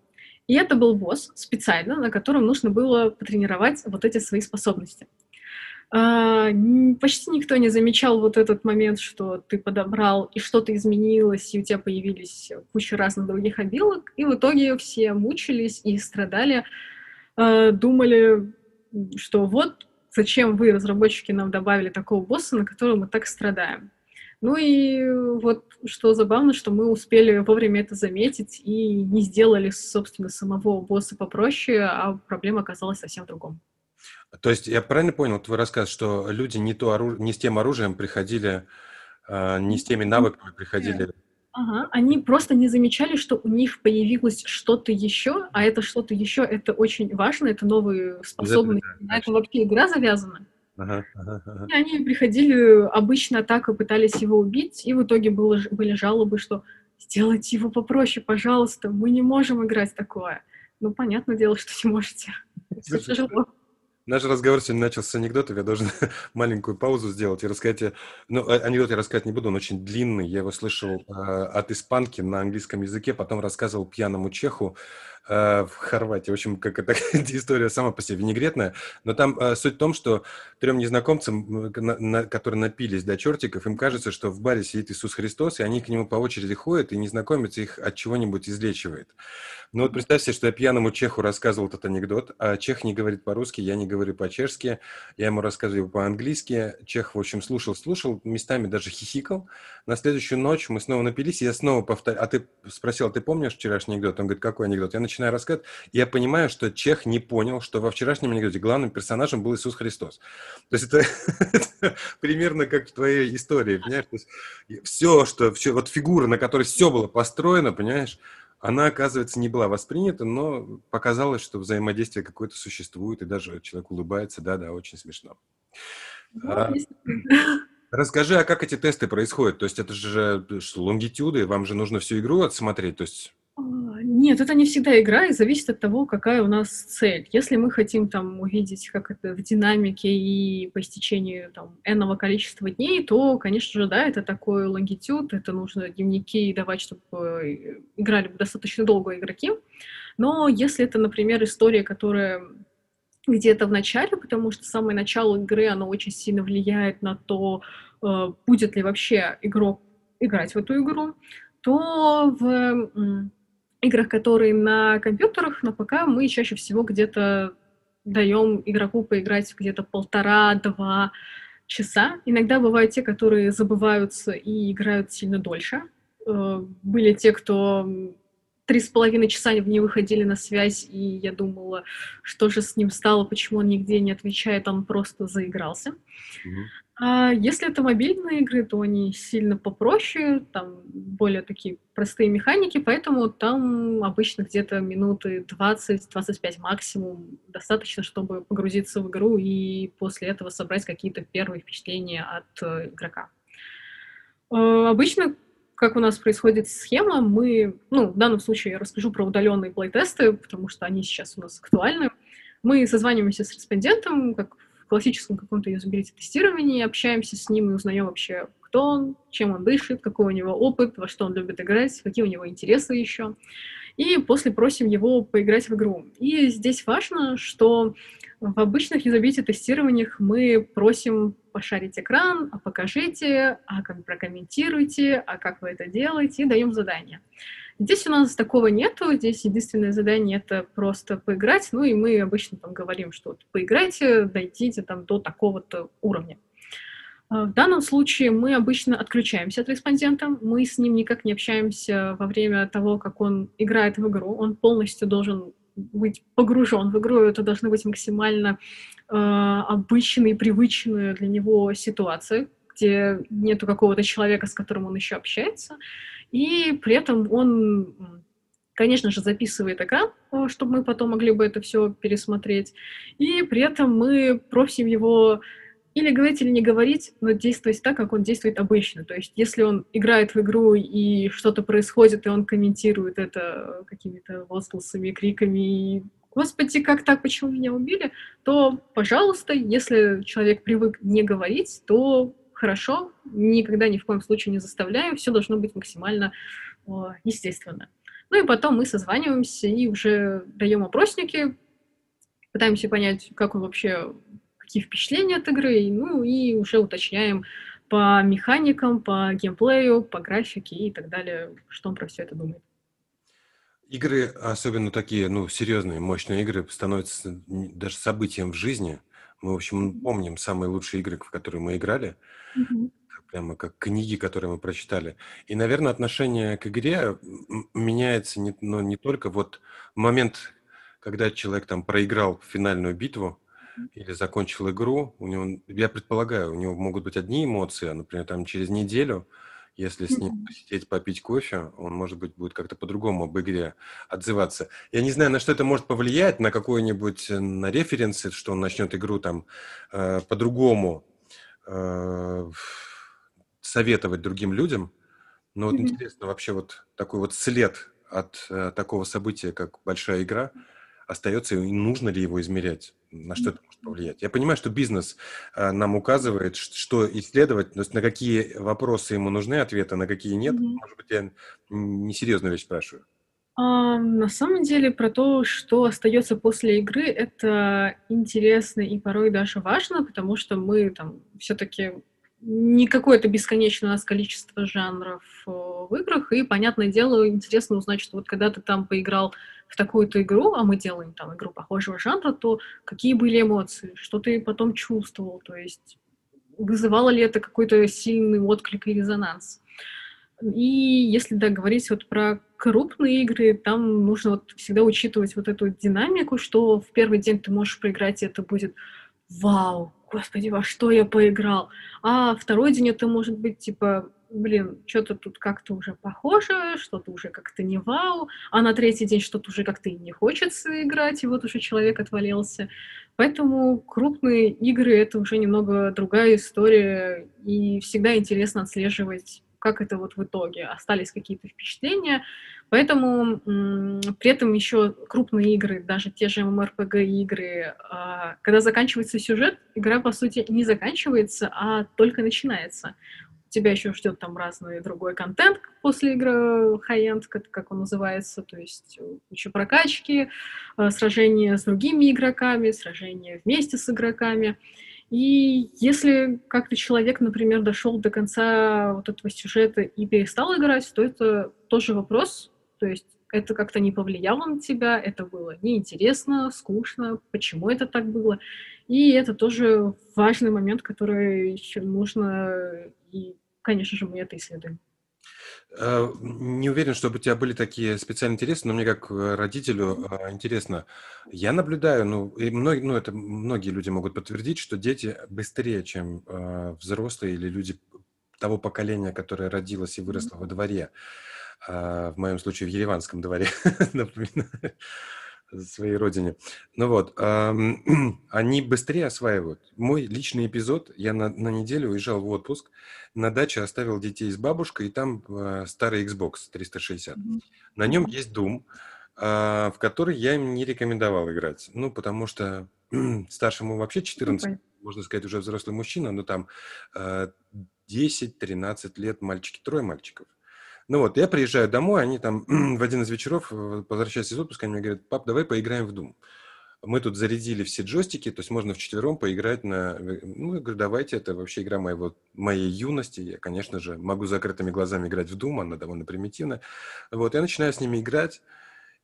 И это был босс специально, на котором нужно было потренировать вот эти свои способности. А, почти никто не замечал вот этот момент, что ты подобрал, и что-то изменилось, и у тебя появились куча разных других обилок, и в итоге все мучились и страдали, а, думали, что вот зачем вы, разработчики, нам добавили такого босса, на которого мы так страдаем. Ну и вот что забавно, что мы успели вовремя это заметить и не сделали, собственно, самого босса попроще, а проблема оказалась совсем в другом. То есть я правильно понял твой рассказ, что люди не, то оружие, не с тем оружием приходили, а, не с теми навыками приходили? Ага, они просто не замечали, что у них появилось что-то еще, а это что-то еще, это очень важно, это новые способности, это, да, на это вообще игра завязана. Ага, ага, ага. И они приходили, обычно так и пытались его убить, и в итоге было, были жалобы, что сделайте его попроще, пожалуйста, мы не можем играть такое. Ну, понятное дело, что не можете. Все тяжело. Наш разговор сегодня начался с анекдотов. Я должен маленькую паузу сделать и рассказать. Ну, а, анекдот я рассказать не буду, он очень длинный. Я его слышал э, от испанки на английском языке, потом рассказывал пьяному чеху э, в Хорватии. В общем, как эта история сама по себе винегретная. Но там э, суть в том, что трем незнакомцам, на, на, которые напились до чертиков, им кажется, что в баре сидит Иисус Христос, и они к нему по очереди ходят, и незнакомец их от чего-нибудь излечивает. Ну вот представь себе, что я пьяному чеху рассказывал этот анекдот, а чех не говорит по-русски, я не говорю по-чешски, я ему рассказываю по-английски. Чех, в общем, слушал, слушал, местами даже хихикал. На следующую ночь мы снова напились, и я снова повторяю. А ты спросил, ты помнишь вчерашний анекдот? Он говорит, какой анекдот? Я начинаю рассказывать, я понимаю, что Чех не понял, что во вчерашнем анекдоте главным персонажем был Иисус Христос. То есть это, примерно как в твоей истории, понимаешь? То есть все, что, все, вот фигура, на которой все было построено, понимаешь, она, оказывается, не была воспринята, но показалось, что взаимодействие какое-то существует, и даже человек улыбается, да-да, очень смешно. Ну, а, расскажи, а как эти тесты происходят? То есть это же лонгитюды, вам же нужно всю игру отсмотреть, то есть нет, это не всегда игра, и зависит от того, какая у нас цель. Если мы хотим там увидеть, как это в динамике и по истечению там энного количества дней, то, конечно же, да, это такой лонгитюд, это нужно дневники давать, чтобы играли достаточно долго игроки. Но если это, например, история, которая где-то в начале, потому что самое начало игры, оно очень сильно влияет на то, э, будет ли вообще игрок играть в эту игру, то в играх, которые на компьютерах, на ПК, мы чаще всего где-то даем игроку поиграть где-то полтора-два часа. Иногда бывают те, которые забываются и играют сильно дольше. Э, были те, кто три с половиной часа не выходили на связь, и я думала, что же с ним стало, почему он нигде не отвечает, он просто заигрался. Mm-hmm. А если это мобильные игры, то они сильно попроще, там более такие простые механики, поэтому там обычно где-то минуты 20-25 максимум достаточно, чтобы погрузиться в игру и после этого собрать какие-то первые впечатления от э, игрока. Э, обычно, как у нас происходит схема, мы, ну, в данном случае я расскажу про удаленные плейтесты, потому что они сейчас у нас актуальны. Мы созваниваемся с респондентом, как классическом каком-то юзабилити-тестировании, общаемся с ним и узнаем вообще, кто он, чем он дышит, какой у него опыт, во что он любит играть, какие у него интересы еще. И после просим его поиграть в игру. И здесь важно, что в обычных юзабилити-тестированиях мы просим пошарить экран, а покажите, а как прокомментируйте, а как вы это делаете, и даем задание. Здесь у нас такого нету, здесь единственное задание — это просто поиграть, ну и мы обычно там говорим, что вот поиграйте, дойдите там до такого-то уровня. А, в данном случае мы обычно отключаемся от респондента, мы с ним никак не общаемся во время того, как он играет в игру, он полностью должен быть погружен в игру, это должны быть максимально э, обычные, привычные для него ситуации, где нету какого-то человека, с которым он еще общается. И при этом он, конечно же, записывает экран, э, чтобы мы потом могли бы это все пересмотреть. И при этом мы просим его или говорить, или не говорить, но действовать так, как он действует обычно. То есть, если он играет в игру и что-то происходит, и он комментирует это какими-то возгласами, криками, «Господи, как так? Почему меня убили?» то, пожалуйста, если человек привык не говорить, то хорошо, никогда ни в коем случае не заставляем, все должно быть максимально о, естественно. Ну и потом мы созваниваемся и уже даем опросники, пытаемся понять, как он вообще, какие впечатления от игры, ну и уже уточняем по механикам, по геймплею, по графике и так далее, что он про все это думает. Игры, особенно такие, ну, серьезные, мощные игры, становятся даже событием в жизни. Мы, в общем, помним самые лучшие игры, в которые мы играли. Мгм. Прямо как книги, которые мы прочитали. И, наверное, отношение к игре меняется не, ну, не только вот момент, когда человек там проиграл финальную битву или закончил игру, у него, я предполагаю, у него могут быть одни эмоции, а, например, там через неделю, если с ним посидеть, попить кофе, он, может быть, будет как-то по-другому об игре отзываться. Я не знаю, на что это может повлиять, на какой-нибудь, э, на референсы, что он начнет игру там э, по-другому Э, советовать другим людям. Но вот mm-hmm. интересно, вообще вот такой вот след от э, такого события, как большая игра, остается, и нужно ли его измерять? На что это может повлиять? Я понимаю, что бизнес э, нам указывает, что исследовать, то есть на какие вопросы ему нужны ответы, на какие нет. Mm-hmm. Может быть, я несерьезную вещь спрашиваю. А, на самом деле про то, что остается после игры, это интересно и порой даже важно, потому что мы там все-таки не какое-то бесконечное у нас количество жанров в играх, и, понятное дело, интересно узнать, что вот когда ты там поиграл в такую-то игру, а мы делаем там игру похожего жанра, то какие были эмоции, что ты потом чувствовал, то есть вызывало ли это какой-то сильный отклик и резонанс. И если да, говорить вот про крупные игры, там нужно вот всегда учитывать вот эту динамику, что в первый день ты можешь проиграть, и это будет вау, господи, во что я поиграл. А второй день это может быть типа, блин, что-то тут как-то уже похоже, что-то уже как-то не вау, а на третий день что-то уже как-то и не хочется играть, и вот уже человек отвалился. Поэтому крупные игры — это уже немного другая история, и всегда интересно отслеживать, как это вот в итоге, остались какие-то впечатления. Поэтому при этом еще крупные игры, даже те же MMORPG игры, а, когда заканчивается сюжет, игра, по сути, не заканчивается, а только начинается тебя еще ждет там разный другой контент после игры high-end, как, он называется, то есть еще прокачки, э, сражения с другими игроками, сражения вместе с игроками. И если как-то человек, например, дошел до конца вот этого сюжета и перестал играть, то это тоже вопрос, то есть это как-то не повлияло на тебя, это было неинтересно, скучно, почему это так было. И это тоже важный момент, который еще нужно и конечно же, мы это исследуем. Э, не уверен, чтобы у тебя были такие специальные интересы, но мне как э, родителю э, интересно. Я наблюдаю, ну, и многие, ну, это многие люди могут подтвердить, что дети быстрее, чем взрослые или люди того поколения, которое родилось и выросло во дворе, в моем случае в Ереванском дворе, например, своей родине. Ну вот, они быстрее осваивают. Мой личный эпизод, я на, на неделю уезжал в отпуск, на даче оставил детей с бабушкой, и там э, старый Xbox 360. Mm-hmm. На нем есть Doom, э, в который я им не рекомендовал играть. Ну, потому что старшему вообще 14, mm-hmm. можно сказать, уже взрослый мужчина, но там э, 10-13 лет мальчики, трое мальчиков. Ну вот, я приезжаю домой, они там в один из вечеров, э, возвращаясь из отпуска, они мне говорят, пап, давай поиграем в Doom. Мы тут зарядили все джойстики, то есть можно вчетвером поиграть на... Ну, я говорю, давайте, это вообще игра моего, моей юности. Я, конечно же, могу закрытыми глазами играть в Doom, она довольно примитивная. Вот, я начинаю с ними играть,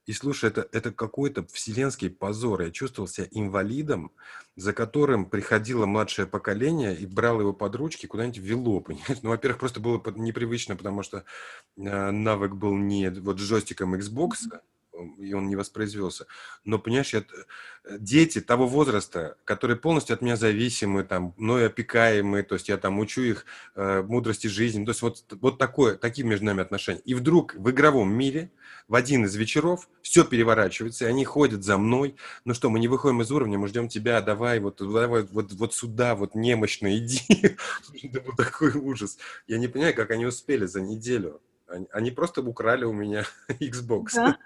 и слушай, это, это какой-то вселенский позор. Я чувствовал себя инвалидом, за которым приходило младшее поколение и брало его под ручки, куда-нибудь вело, понимаешь? Ну, во-первых, просто было непривычно, потому что э, навык был не вот с джойстиком Xbox, и он не воспроизвелся. Но, понимаешь, я, э, дети того возраста, которые полностью от меня зависимы, там, мной опекаемые, то есть я там учу их э, мудрости жизни, то есть вот, вот такое, такие между нами отношения. И вдруг в игровом мире в один из вечеров все переворачивается, и они ходят за мной. Ну что, мы не выходим из уровня, мы ждем тебя, давай, вот, давай, вот, вот сюда, вот немощно иди. Такой ужас. Я не понимаю, как они успели за неделю. Они, они просто украли у меня Xbox. Да?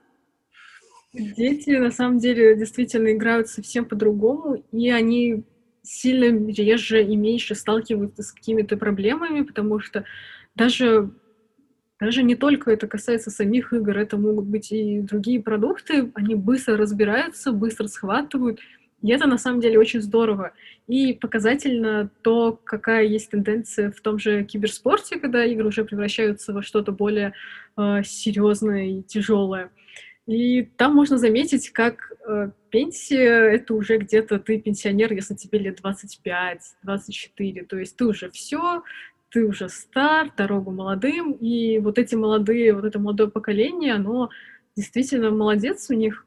Дети, на самом деле, действительно играют совсем по-другому, и они сильно реже и меньше сталкиваются с какими-то проблемами, потому что даже, даже не только это касается самих игр, это могут быть и другие продукты, они быстро разбираются, быстро схватывают, и это на самом деле очень здорово. И показательно то, какая есть тенденция в том же киберспорте, когда игры уже превращаются во что-то более э, серьезное и тяжелое. И там можно заметить, как э, пенсия — это уже где-то ты пенсионер, если тебе лет 25-24, то есть ты уже все, ты уже стар, дорогу молодым, и вот эти молодые, вот это молодое поколение, оно действительно молодец, у них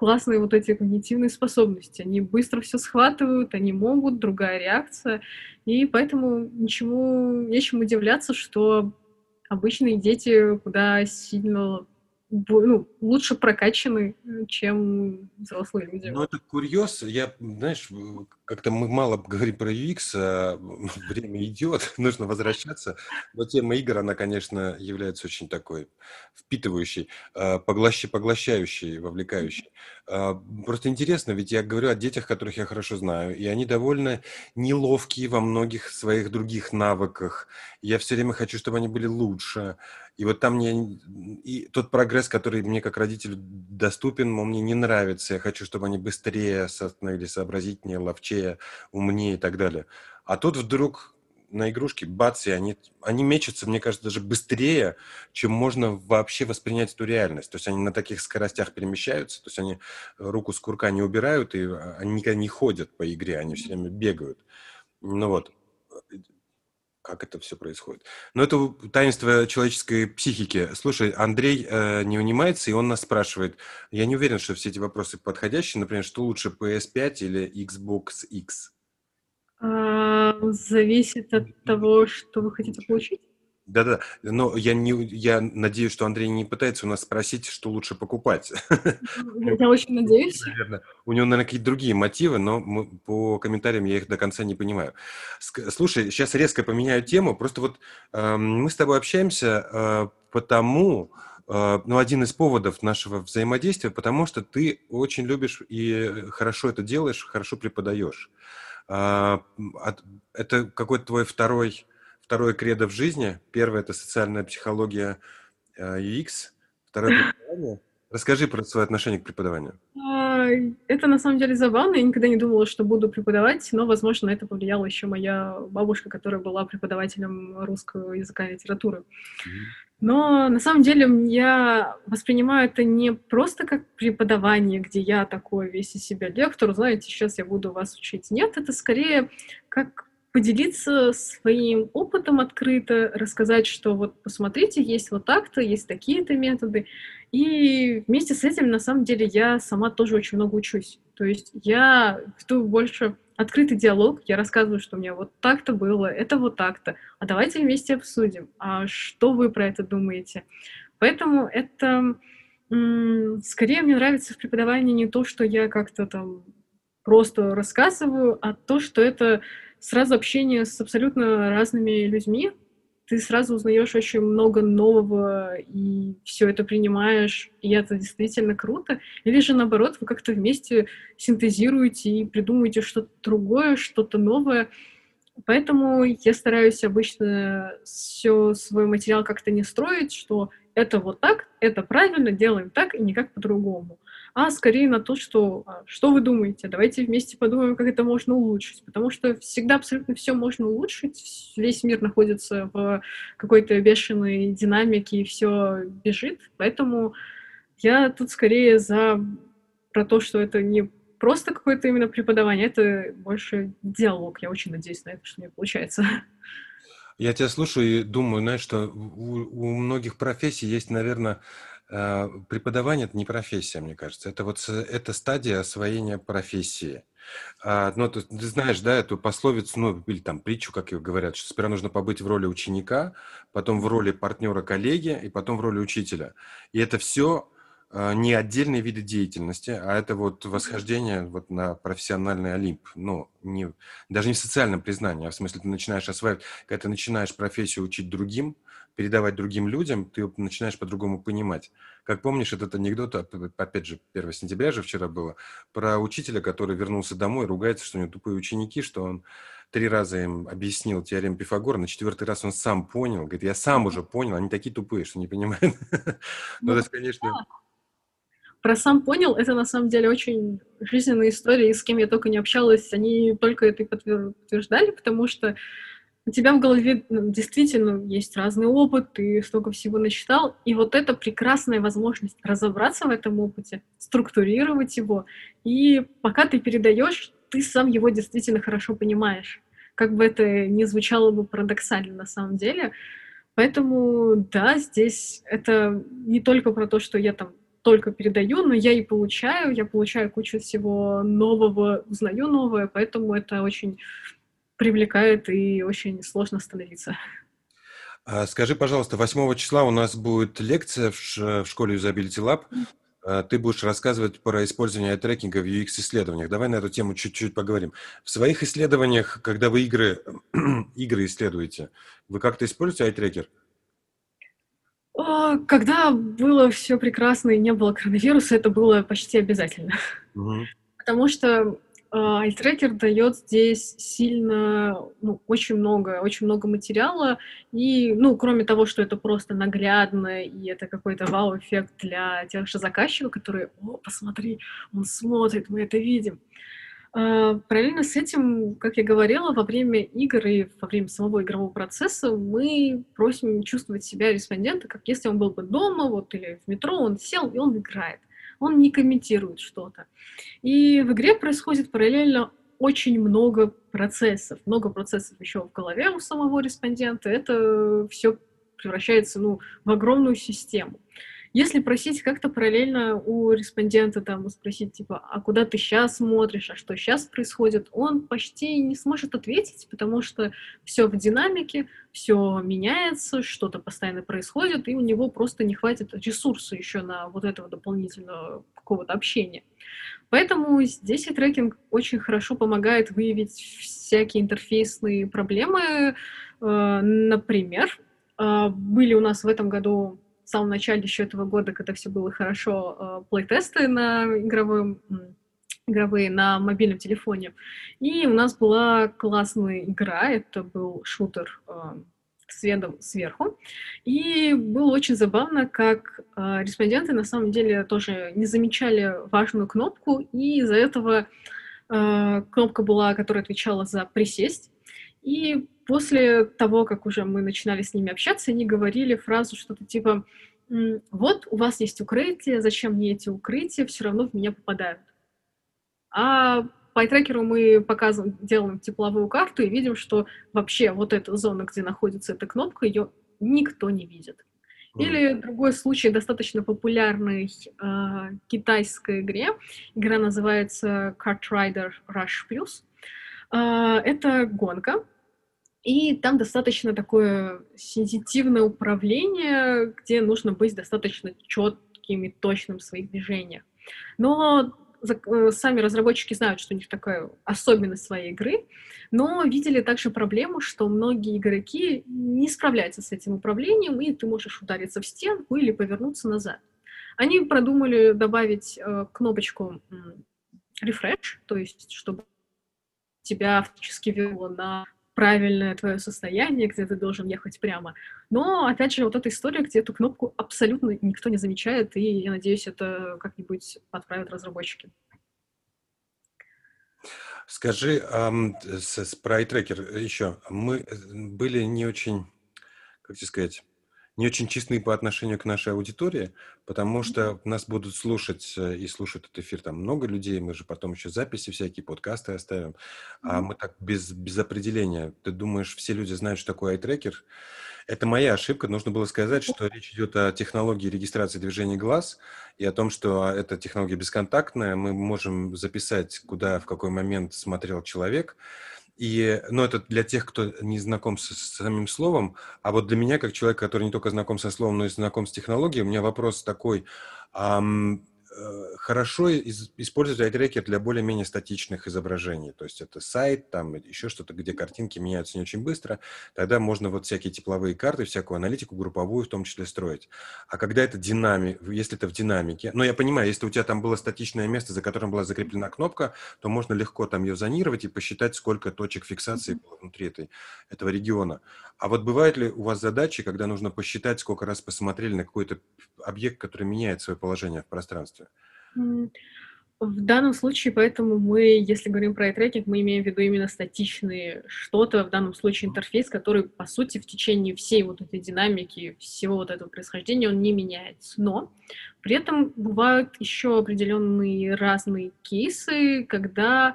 классные вот эти когнитивные способности. Они быстро все схватывают, они могут, другая реакция. И поэтому ничему, нечем удивляться, что обычные дети куда сильно ну, лучше прокачаны, чем взрослые люди. Ну, это курьез. Я, знаешь, как-то мы мало говорим про UX, а время идет, нужно возвращаться. Но тема игр, она, конечно, является очень такой впитывающей, а, поглощ... поглощающей, вовлекающей. А, просто интересно, ведь я говорю о детях, которых я хорошо знаю, и они довольно неловкие во многих своих других навыках. Я все время хочу, чтобы они были лучше. И вот там мне и тот прогресс, который мне как родителю доступен, он мне не нравится. Я хочу, чтобы они быстрее становились сообразительнее, ловчее, умнее и так далее. А тут вдруг на игрушки, бац, и они, они мечутся, мне кажется, даже быстрее, чем можно вообще воспринять эту реальность. То есть они на таких скоростях перемещаются, то есть они руку с курка не убирают, и они никогда не ходят по игре, они все время бегают. Ну вот, как это все происходит. Но это таинство человеческой психики. Слушай, Андрей э, не унимается, и он нас спрашивает. Я не уверен, что все эти вопросы подходящие. Например, что лучше, PS5 или Xbox X? А, зависит от того, что вы хотите получить. Да-да, но я, не, я надеюсь, что Андрей не пытается у нас спросить, что лучше покупать. Я очень надеюсь. Наверное, у него, наверное, какие-то другие мотивы, но мы, по комментариям я их до конца не понимаю. Слушай, сейчас резко поменяю тему. Просто вот э, мы с тобой общаемся э, потому, э, ну, один из поводов нашего взаимодействия, потому что ты очень любишь и хорошо это делаешь, хорошо преподаешь. Э, это какой-то твой второй второе кредо в жизни. Первое – это социальная психология UX. Э, Второе – преподавание. Расскажи про свое отношение к преподаванию. А, это на самом деле забавно. Я никогда не думала, что буду преподавать, но, возможно, на это повлияла еще моя бабушка, которая была преподавателем русского языка и литературы. Но на самом деле я воспринимаю это не просто как преподавание, где я такой весь из себя лектор, знаете, сейчас я буду вас учить. Нет, это скорее как поделиться своим опытом открыто, рассказать, что вот посмотрите, есть вот так-то, есть такие-то методы. И вместе с этим, на самом деле, я сама тоже очень много учусь. То есть я веду больше открытый диалог, я рассказываю, что у меня вот так-то было, это вот так-то, а давайте вместе обсудим, а что вы про это думаете. Поэтому это скорее мне нравится в преподавании не то, что я как-то там просто рассказываю, а то, что это сразу общение с абсолютно разными людьми, ты сразу узнаешь очень много нового и все это принимаешь, и это действительно круто. Или же наоборот, вы как-то вместе синтезируете и придумываете что-то другое, что-то новое. Поэтому я стараюсь обычно все свой материал как-то не строить, что это вот так, это правильно, делаем так и никак по-другому а скорее на то, что а, что вы думаете, давайте вместе подумаем, как это можно улучшить, потому что всегда абсолютно все можно улучшить, весь мир находится в какой-то бешеной динамике и все бежит, поэтому я тут скорее за про то, что это не просто какое-то именно преподавание, это больше диалог. Я очень надеюсь на это, что у меня получается. Я тебя слушаю и думаю, знаешь, что у, у многих профессий есть, наверное, преподавание это не профессия, мне кажется. Это вот это стадия освоения профессии. А, ну, ты, ты знаешь, да, эту пословицу, ну, или там притчу, как ее говорят, что сперва нужно побыть в роли ученика, потом в роли партнера коллеги и потом в роли учителя. И это все а, не отдельные виды деятельности, а это вот восхождение вот на профессиональный Олимп. Ну, не, даже не в социальном признании, а в смысле ты начинаешь осваивать, когда ты начинаешь профессию учить другим, передавать другим людям, ты начинаешь по-другому понимать. Как помнишь этот анекдот, опять же, 1 сентября же вчера было, про учителя, который вернулся домой, ругается, что у него тупые ученики, что он три раза им объяснил теорему Пифагора, на четвертый раз он сам понял, говорит, я сам уже понял, они такие тупые, что не понимают. Ну, это, конечно... Про сам понял, это на самом деле очень жизненная история, и с кем я только не общалась, они только это подтверждали, потому что у тебя в голове действительно есть разный опыт, ты столько всего насчитал, и вот это прекрасная возможность разобраться в этом опыте, структурировать его, и пока ты передаешь, ты сам его действительно хорошо понимаешь. Как бы это ни звучало бы парадоксально на самом деле. Поэтому, да, здесь это не только про то, что я там только передаю, но я и получаю, я получаю кучу всего нового, узнаю новое, поэтому это очень привлекает и очень сложно остановиться. А скажи, пожалуйста, 8 числа у нас будет лекция в школе Usability Lab. А ты будешь рассказывать про использование трекинга в UX-исследованиях. Давай на эту тему чуть-чуть поговорим. В своих исследованиях, когда вы игры, игры исследуете, вы как-то используете iTracker? Когда было все прекрасно и не было коронавируса, это было почти обязательно. Угу. Потому что Альтрекер дает здесь сильно, ну, очень много, очень много материала, и, ну, кроме того, что это просто наглядно, и это какой-то вау-эффект для тех же заказчиков, которые, о, посмотри, он смотрит, мы это видим. А, параллельно с этим, как я говорила, во время игр и во время самого игрового процесса мы просим чувствовать себя респондента, как если он был бы дома, вот, или в метро, он сел и он играет. Он не комментирует что-то. И в игре происходит параллельно очень много процессов, много процессов еще в голове у самого респондента. Это все превращается ну, в огромную систему. Если просить как-то параллельно у респондента там спросить, типа, а куда ты сейчас смотришь, а что сейчас происходит, он почти не сможет ответить, потому что все в динамике, все меняется, что-то постоянно происходит, и у него просто не хватит ресурса еще на вот этого дополнительного какого-то общения. Поэтому здесь и трекинг очень хорошо помогает выявить всякие интерфейсные проблемы. Э, например, э, были у нас в этом году в самом начале еще этого года, когда все было хорошо, э, плей-тесты на игровом игровые на мобильном телефоне. И у нас была классная игра, это был шутер э, следом сверху. И было очень забавно, как э, респонденты на самом деле тоже не замечали важную кнопку, и из-за этого э, кнопка была, которая отвечала за присесть. И после того, как уже мы начинали с ними общаться, они говорили фразу что-то типа «Вот, у вас есть укрытие, зачем мне эти укрытия, все равно в меня попадают». А по трекеру мы показываем, делаем тепловую карту и видим, что вообще вот эта зона, где находится эта кнопка, ее никто не видит. Или другой случай, достаточно популярной э, китайской игре. Игра называется Kart Rider Rush Plus. Э, это гонка, и там достаточно такое сенситивное управление, где нужно быть достаточно четким и точным в своих движениях. Но э, сами разработчики знают, что у них такая особенность своей игры, но видели также проблему, что многие игроки не справляются с этим управлением, и ты можешь удариться в стенку или повернуться назад. Они продумали добавить э, кнопочку refresh, то есть чтобы тебя автоматически вело на правильное твое состояние, где ты должен ехать прямо. Но, опять же, вот эта история, где эту кнопку абсолютно никто не замечает, и я надеюсь, это как-нибудь отправят разработчики. Скажи, про iTracker еще. Мы э, были не очень, как тебе сказать, не очень честны по отношению к нашей аудитории, потому что нас будут слушать э, и слушают этот эфир там много людей, мы же потом еще записи всякие, подкасты оставим, а мы так без, без определения. Ты думаешь, все люди знают, что такое iTracker? Это моя ошибка. Нужно было сказать, что речь идет о технологии регистрации движений глаз и о том, что эта технология бесконтактная. Мы можем записать, куда, в какой момент смотрел человек, и, ну, это для тех, кто не знаком с, с самим словом. А вот для меня, как человек, который не только знаком со словом, но и знаком с технологией, у меня вопрос такой. Ам, Э, хорошо использовать iTracker для более-менее статичных изображений. То есть это сайт, там еще что-то, где картинки меняются не очень быстро. Тогда можно вот всякие тепловые карты, всякую аналитику групповую в том числе строить. А когда это динамик, если это в динамике, но я понимаю, если у тебя там было статичное место, за которым была закреплена кнопка, то можно легко там ее зонировать и посчитать, сколько точек фиксации было внутри этой, этого региона. А вот бывают ли у вас задачи, когда нужно посчитать, сколько раз посмотрели на какой-то объект, который меняет свое положение в пространстве? В данном случае, поэтому мы, если говорим про трекинг, мы имеем в виду именно статичные что-то, в данном случае интерфейс, который, по сути, в течение всей вот этой динамики, всего вот этого происхождения, он не меняется. Но при этом бывают еще определенные разные кейсы, когда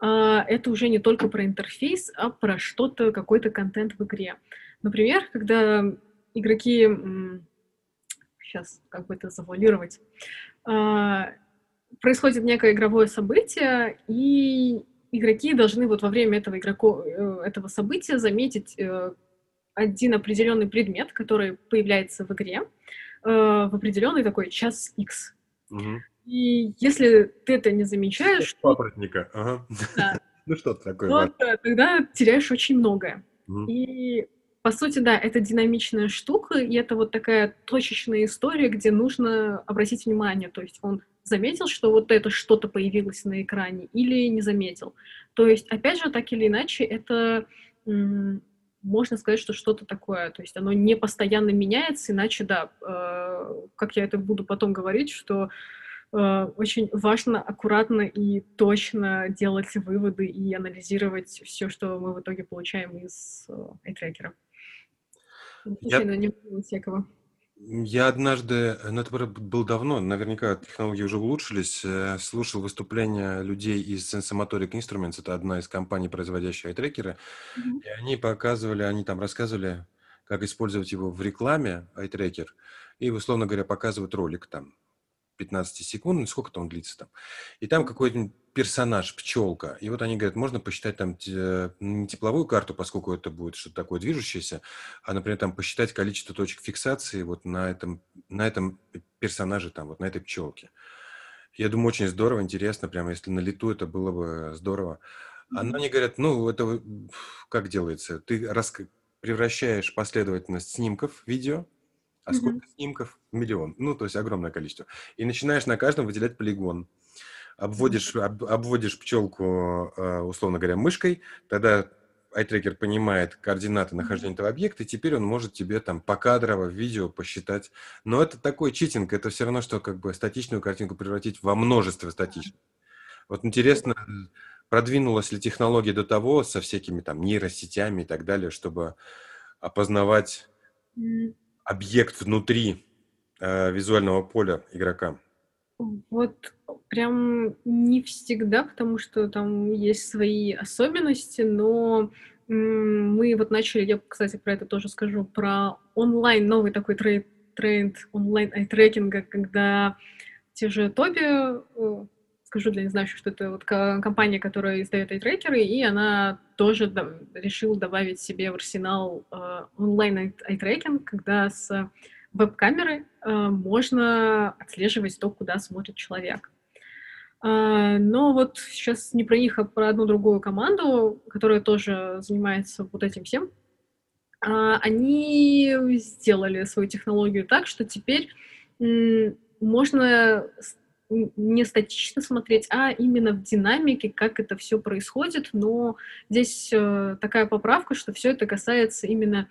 а, это уже не только про интерфейс, а про что-то, какой-то контент в игре. Например, когда игроки... Сейчас, как бы это завуалировать? А, происходит некое игровое событие, и игроки должны вот во время этого, игроко, э, этого события заметить э, один определенный предмет, который появляется в игре э, в определенный такой час X. Угу. И если ты это не замечаешь... Папоротника, ага. Да. ну что такое? Вот, тогда теряешь очень многое. Угу. И по сути, да, это динамичная штука, и это вот такая точечная история, где нужно обратить внимание. То есть он заметил, что вот это что-то появилось на экране, или не заметил. То есть, опять же, так или иначе, это можно сказать, что что-то такое. То есть оно не постоянно меняется, иначе, да, э, как я это буду потом говорить, что э, очень важно аккуратно и точно делать выводы и анализировать все, что мы в итоге получаем из э, айтрекера. Я... Не всякого. Я однажды, ну это было давно, наверняка технологии уже улучшились, э, слушал выступления людей из Sensomotoric Instruments, это одна из компаний, производящих айтрекеры, mm-hmm. и они показывали, они там рассказывали, как использовать его в рекламе, айтрекер, и, условно говоря, показывают ролик там 15 секунд, ну, сколько там длится там. И там какой-то персонаж, пчелка. И вот они говорят, можно посчитать там не тепловую карту, поскольку это будет что-то такое движущееся, а, например, там посчитать количество точек фиксации вот на этом, на этом персонаже, там, вот на этой пчелке. Я думаю, очень здорово, интересно, прямо если на лету это было бы здорово. А они говорят, ну, это как делается? Ты рас... превращаешь последовательность снимков видео, а mm-hmm. сколько снимков? Миллион. Ну, то есть огромное количество. И начинаешь на каждом выделять полигон. Обводишь, об, обводишь пчелку, э, условно говоря, мышкой, тогда iTracker понимает координаты нахождения этого объекта, и теперь он может тебе там покадрово в видео посчитать. Но это такой читинг, это все равно, что как бы статичную картинку превратить во множество статичных. Вот интересно, продвинулась ли технология до того со всякими там нейросетями и так далее, чтобы опознавать объект внутри э, визуального поля игрока? Вот прям не всегда, потому что там есть свои особенности, но мы вот начали, я, кстати, про это тоже скажу, про онлайн, новый такой тренд, тренд онлайн айтрекинга, когда те же Тоби, э, скажу для незнающих, что это вот компания, которая издает айтрекеры, и она тоже да, решила добавить себе в арсенал э, онлайн айтрекинг, когда с веб-камеры э, можно отслеживать то, куда смотрит человек. Э, но вот сейчас не про них, а про одну другую команду, которая тоже занимается вот этим всем. Э, они сделали свою технологию так, что теперь можно не статично смотреть, а именно в динамике, как это все происходит. Но здесь э, такая поправка, что все это касается именно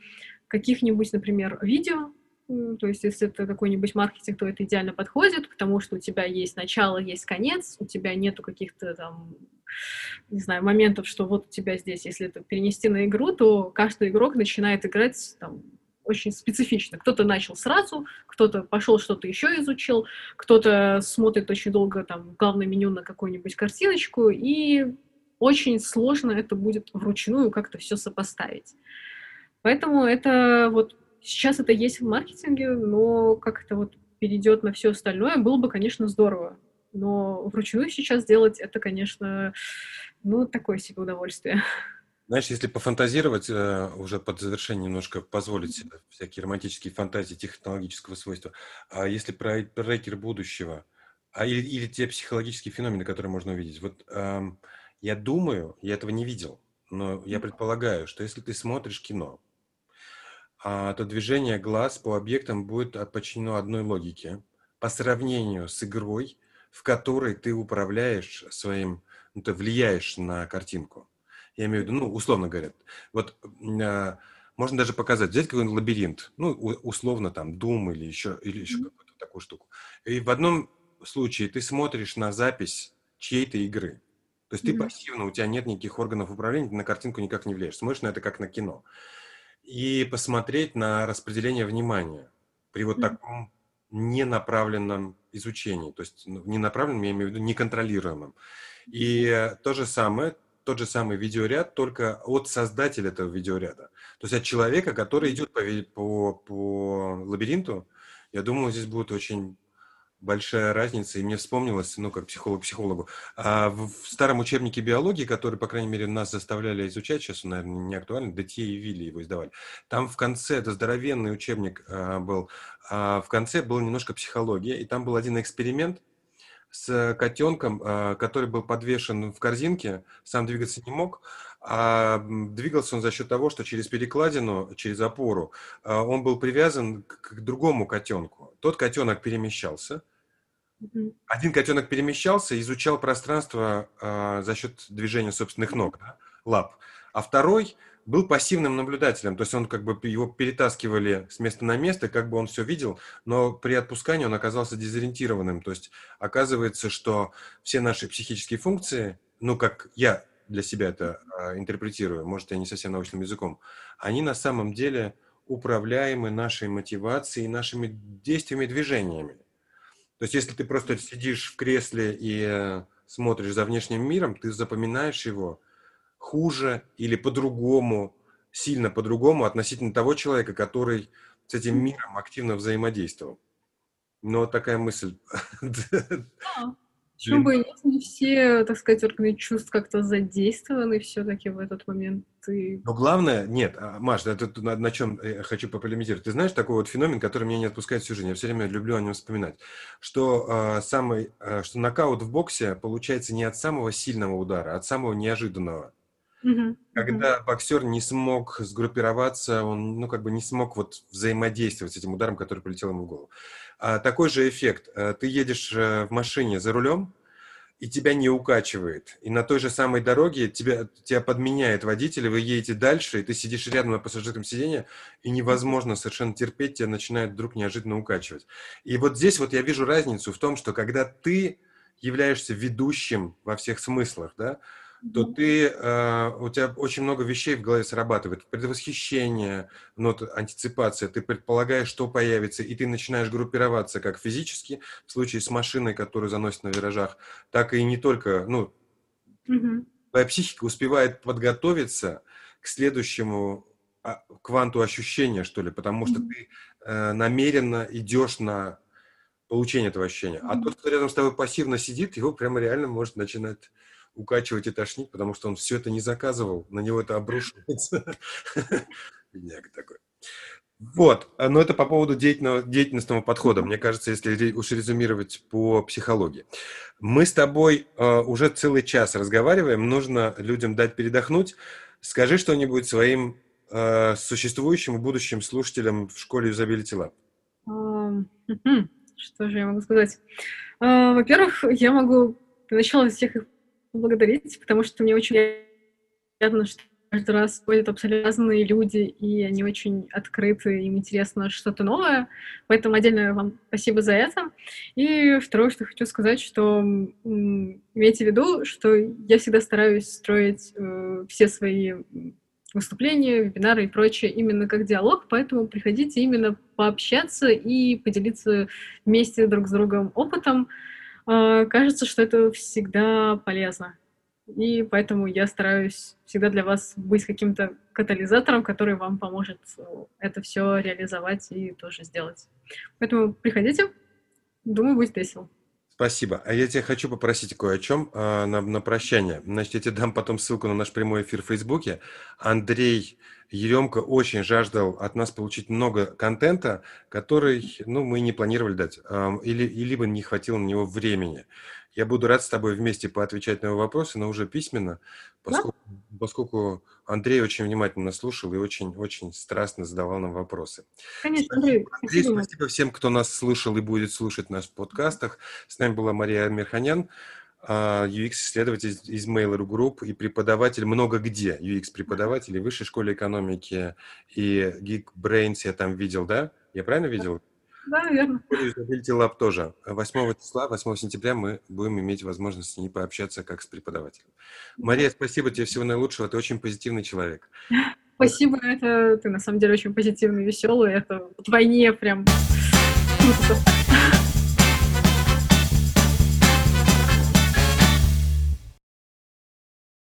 каких-нибудь, например, видео. То есть, если это какой-нибудь маркетинг, то это идеально подходит, потому что у тебя есть начало, есть конец, у тебя нету каких-то там, не знаю, моментов, что вот у тебя здесь, если это перенести на игру, то каждый игрок начинает играть там очень специфично. Кто-то начал сразу, кто-то пошел что-то еще изучил, кто-то смотрит очень долго там главное меню на какую-нибудь картиночку, и очень сложно это будет вручную как-то все сопоставить. Поэтому это вот сейчас это есть в маркетинге, но как это вот перейдет на все остальное, было бы, конечно, здорово. Но вручную сейчас делать это, конечно, ну, такое себе удовольствие. Знаешь, если пофантазировать, э, уже под завершение немножко позволить себе всякие романтические фантазии технологического свойства, а если про трекер будущего, а или, или те психологические феномены, которые можно увидеть, вот эм, я думаю, я этого не видел, но я предполагаю, что если ты смотришь кино, а, то движение глаз по объектам будет подчинено одной логике по сравнению с игрой, в которой ты управляешь своим, ну, ты влияешь на картинку. Я имею в виду, ну, условно говоря, вот э, можно даже показать, взять какой-нибудь лабиринт, ну, условно там Doom или еще, или еще mm-hmm. какую-то такую штуку. И в одном случае ты смотришь на запись чьей-то игры. То есть mm-hmm. ты пассивно, у тебя нет никаких органов управления, ты на картинку никак не влияешь. Смотришь на это как на кино. И посмотреть на распределение внимания при вот mm-hmm. таком ненаправленном изучении. То есть ну, ненаправленном, я имею в виду неконтролируемом. И то же самое тот же самый видеоряд, только от создателя этого видеоряда. То есть от человека, который идет по, по, по лабиринту, я думаю, здесь будет очень большая разница, и мне вспомнилось, ну, как психолог психологу, а в, в старом учебнике биологии, который, по крайней мере, нас заставляли изучать, сейчас он, наверное, не актуален, Детье и Вилли его издавали, там в конце, это здоровенный учебник а, был, а в конце была немножко психология, и там был один эксперимент, с котенком, а, который был подвешен в корзинке, сам двигаться не мог, а двигался он за счет того, что через перекладину, через опору, а, он был привязан к другому котенку. Тот котенок перемещался. Один котенок перемещался, изучал пространство а, за счет движения собственных ног, да, лап. А второй был пассивным наблюдателем, то есть он как бы его перетаскивали с места на место, как бы он все видел, но при отпускании он оказался дезориентированным, то есть оказывается, что все наши психические функции, ну как я для себя это э, интерпретирую, может я не совсем научным языком, они на самом деле управляемы нашей мотивацией, нашими действиями, движениями. То есть если ты просто сидишь в кресле и э, смотришь за внешним миром, ты запоминаешь его хуже или по-другому, сильно по-другому относительно того человека, который с этим миром активно взаимодействовал. Но такая мысль. Почему бы нет, не все, так сказать, органы чувств как-то задействованы все-таки в этот момент. И... Но главное, нет, а, Маш, это на, на чем я хочу пополемизировать. Ты знаешь такой вот феномен, который меня не отпускает всю жизнь. Я все время люблю о нем вспоминать. Что, э, самый, э, что нокаут в боксе получается не от самого сильного удара, а от самого неожиданного. Когда боксер не смог сгруппироваться, он, ну, как бы не смог вот взаимодействовать с этим ударом, который прилетел ему в голову. А, такой же эффект. Э, ты едешь э, в машине за рулем, и тебя не укачивает. И на той же самой дороге тебя, тебя подменяет водитель, и вы едете дальше, и ты сидишь рядом на пассажирском сиденье, и невозможно совершенно терпеть, тебя начинает вдруг неожиданно укачивать. И вот здесь вот я вижу разницу в том, что когда ты являешься ведущим во всех смыслах, да, то ты, э, у тебя очень много вещей в голове срабатывает. Предвосхищение, ну, антиципация. Ты предполагаешь, что появится, и ты начинаешь группироваться как физически, в случае с машиной, которую заносит на виражах, так и не только, ну, Мгм. твоя психика успевает подготовиться к следующему а, кванту ощущения, что ли, потому что Мгм. ты э, намеренно идешь на получение этого ощущения. А Мгм. тот, кто рядом с тобой пассивно сидит, его прямо реально может начинать укачивать и тошнить, потому что он все это не заказывал, на него это обрушивается. Бедняга такой. Вот, а, но это по поводу деятельностного подхода. Мне кажется, если уж резюмировать по психологии. Мы с тобой э, уже целый час разговариваем, нужно людям дать передохнуть. Скажи что-нибудь своим э, существующим и будущим слушателям в школе Usability Lab. Что же я могу сказать? А, Во-первых, я могу для начала всех их поблагодарить, потому что мне очень приятно, что каждый раз ходят абсолютно разные люди, и они очень открыты, им интересно что-то новое. Поэтому отдельно вам спасибо за это. И второе, что хочу сказать, что имейте в виду, что я всегда стараюсь строить э, все свои выступления, вебинары и прочее именно как диалог, поэтому приходите именно пообщаться и поделиться вместе друг с другом опытом. А, Кажется, что это всегда полезно. И поэтому я стараюсь всегда для вас быть каким-то катализатором, который вам поможет э, это все реализовать и тоже сделать. Поэтому приходите, думаю, будет весело. Спасибо. А я тебя хочу попросить кое о чем а, на, на прощание. Значит, я тебе дам потом ссылку на наш прямой эфир в Фейсбуке. Андрей Еремко очень жаждал от нас получить много контента, который, ну, мы не планировали дать, ам, или, и либо не хватило на него времени. Я буду рад с тобой вместе поотвечать на его вопросы, но уже письменно, поскольку, поскольку Андрей очень внимательно слушал и очень-очень страстно задавал нам вопросы. Конечно, Андрей, Андрей, спасибо. спасибо всем, кто нас слышал и будет слушать нас в подкастах. С нами была Мария Мирханян, а, UX-исследователь из- Mail.ru Group и преподаватель много где. UX-преподаватель в Высшей школе экономики, и Geekbrains я там видел, да? Я правильно видел? Да, верно. В школе Usability Lab тоже. 8 числа, 8 сентября мы будем иметь возможность с ней пообщаться как с преподавателем. Мария, спасибо тебе, всего наилучшего. Ты очень позитивный человек. Спасибо, это ты на самом деле очень позитивный, веселый. Это вдвойне прям круто.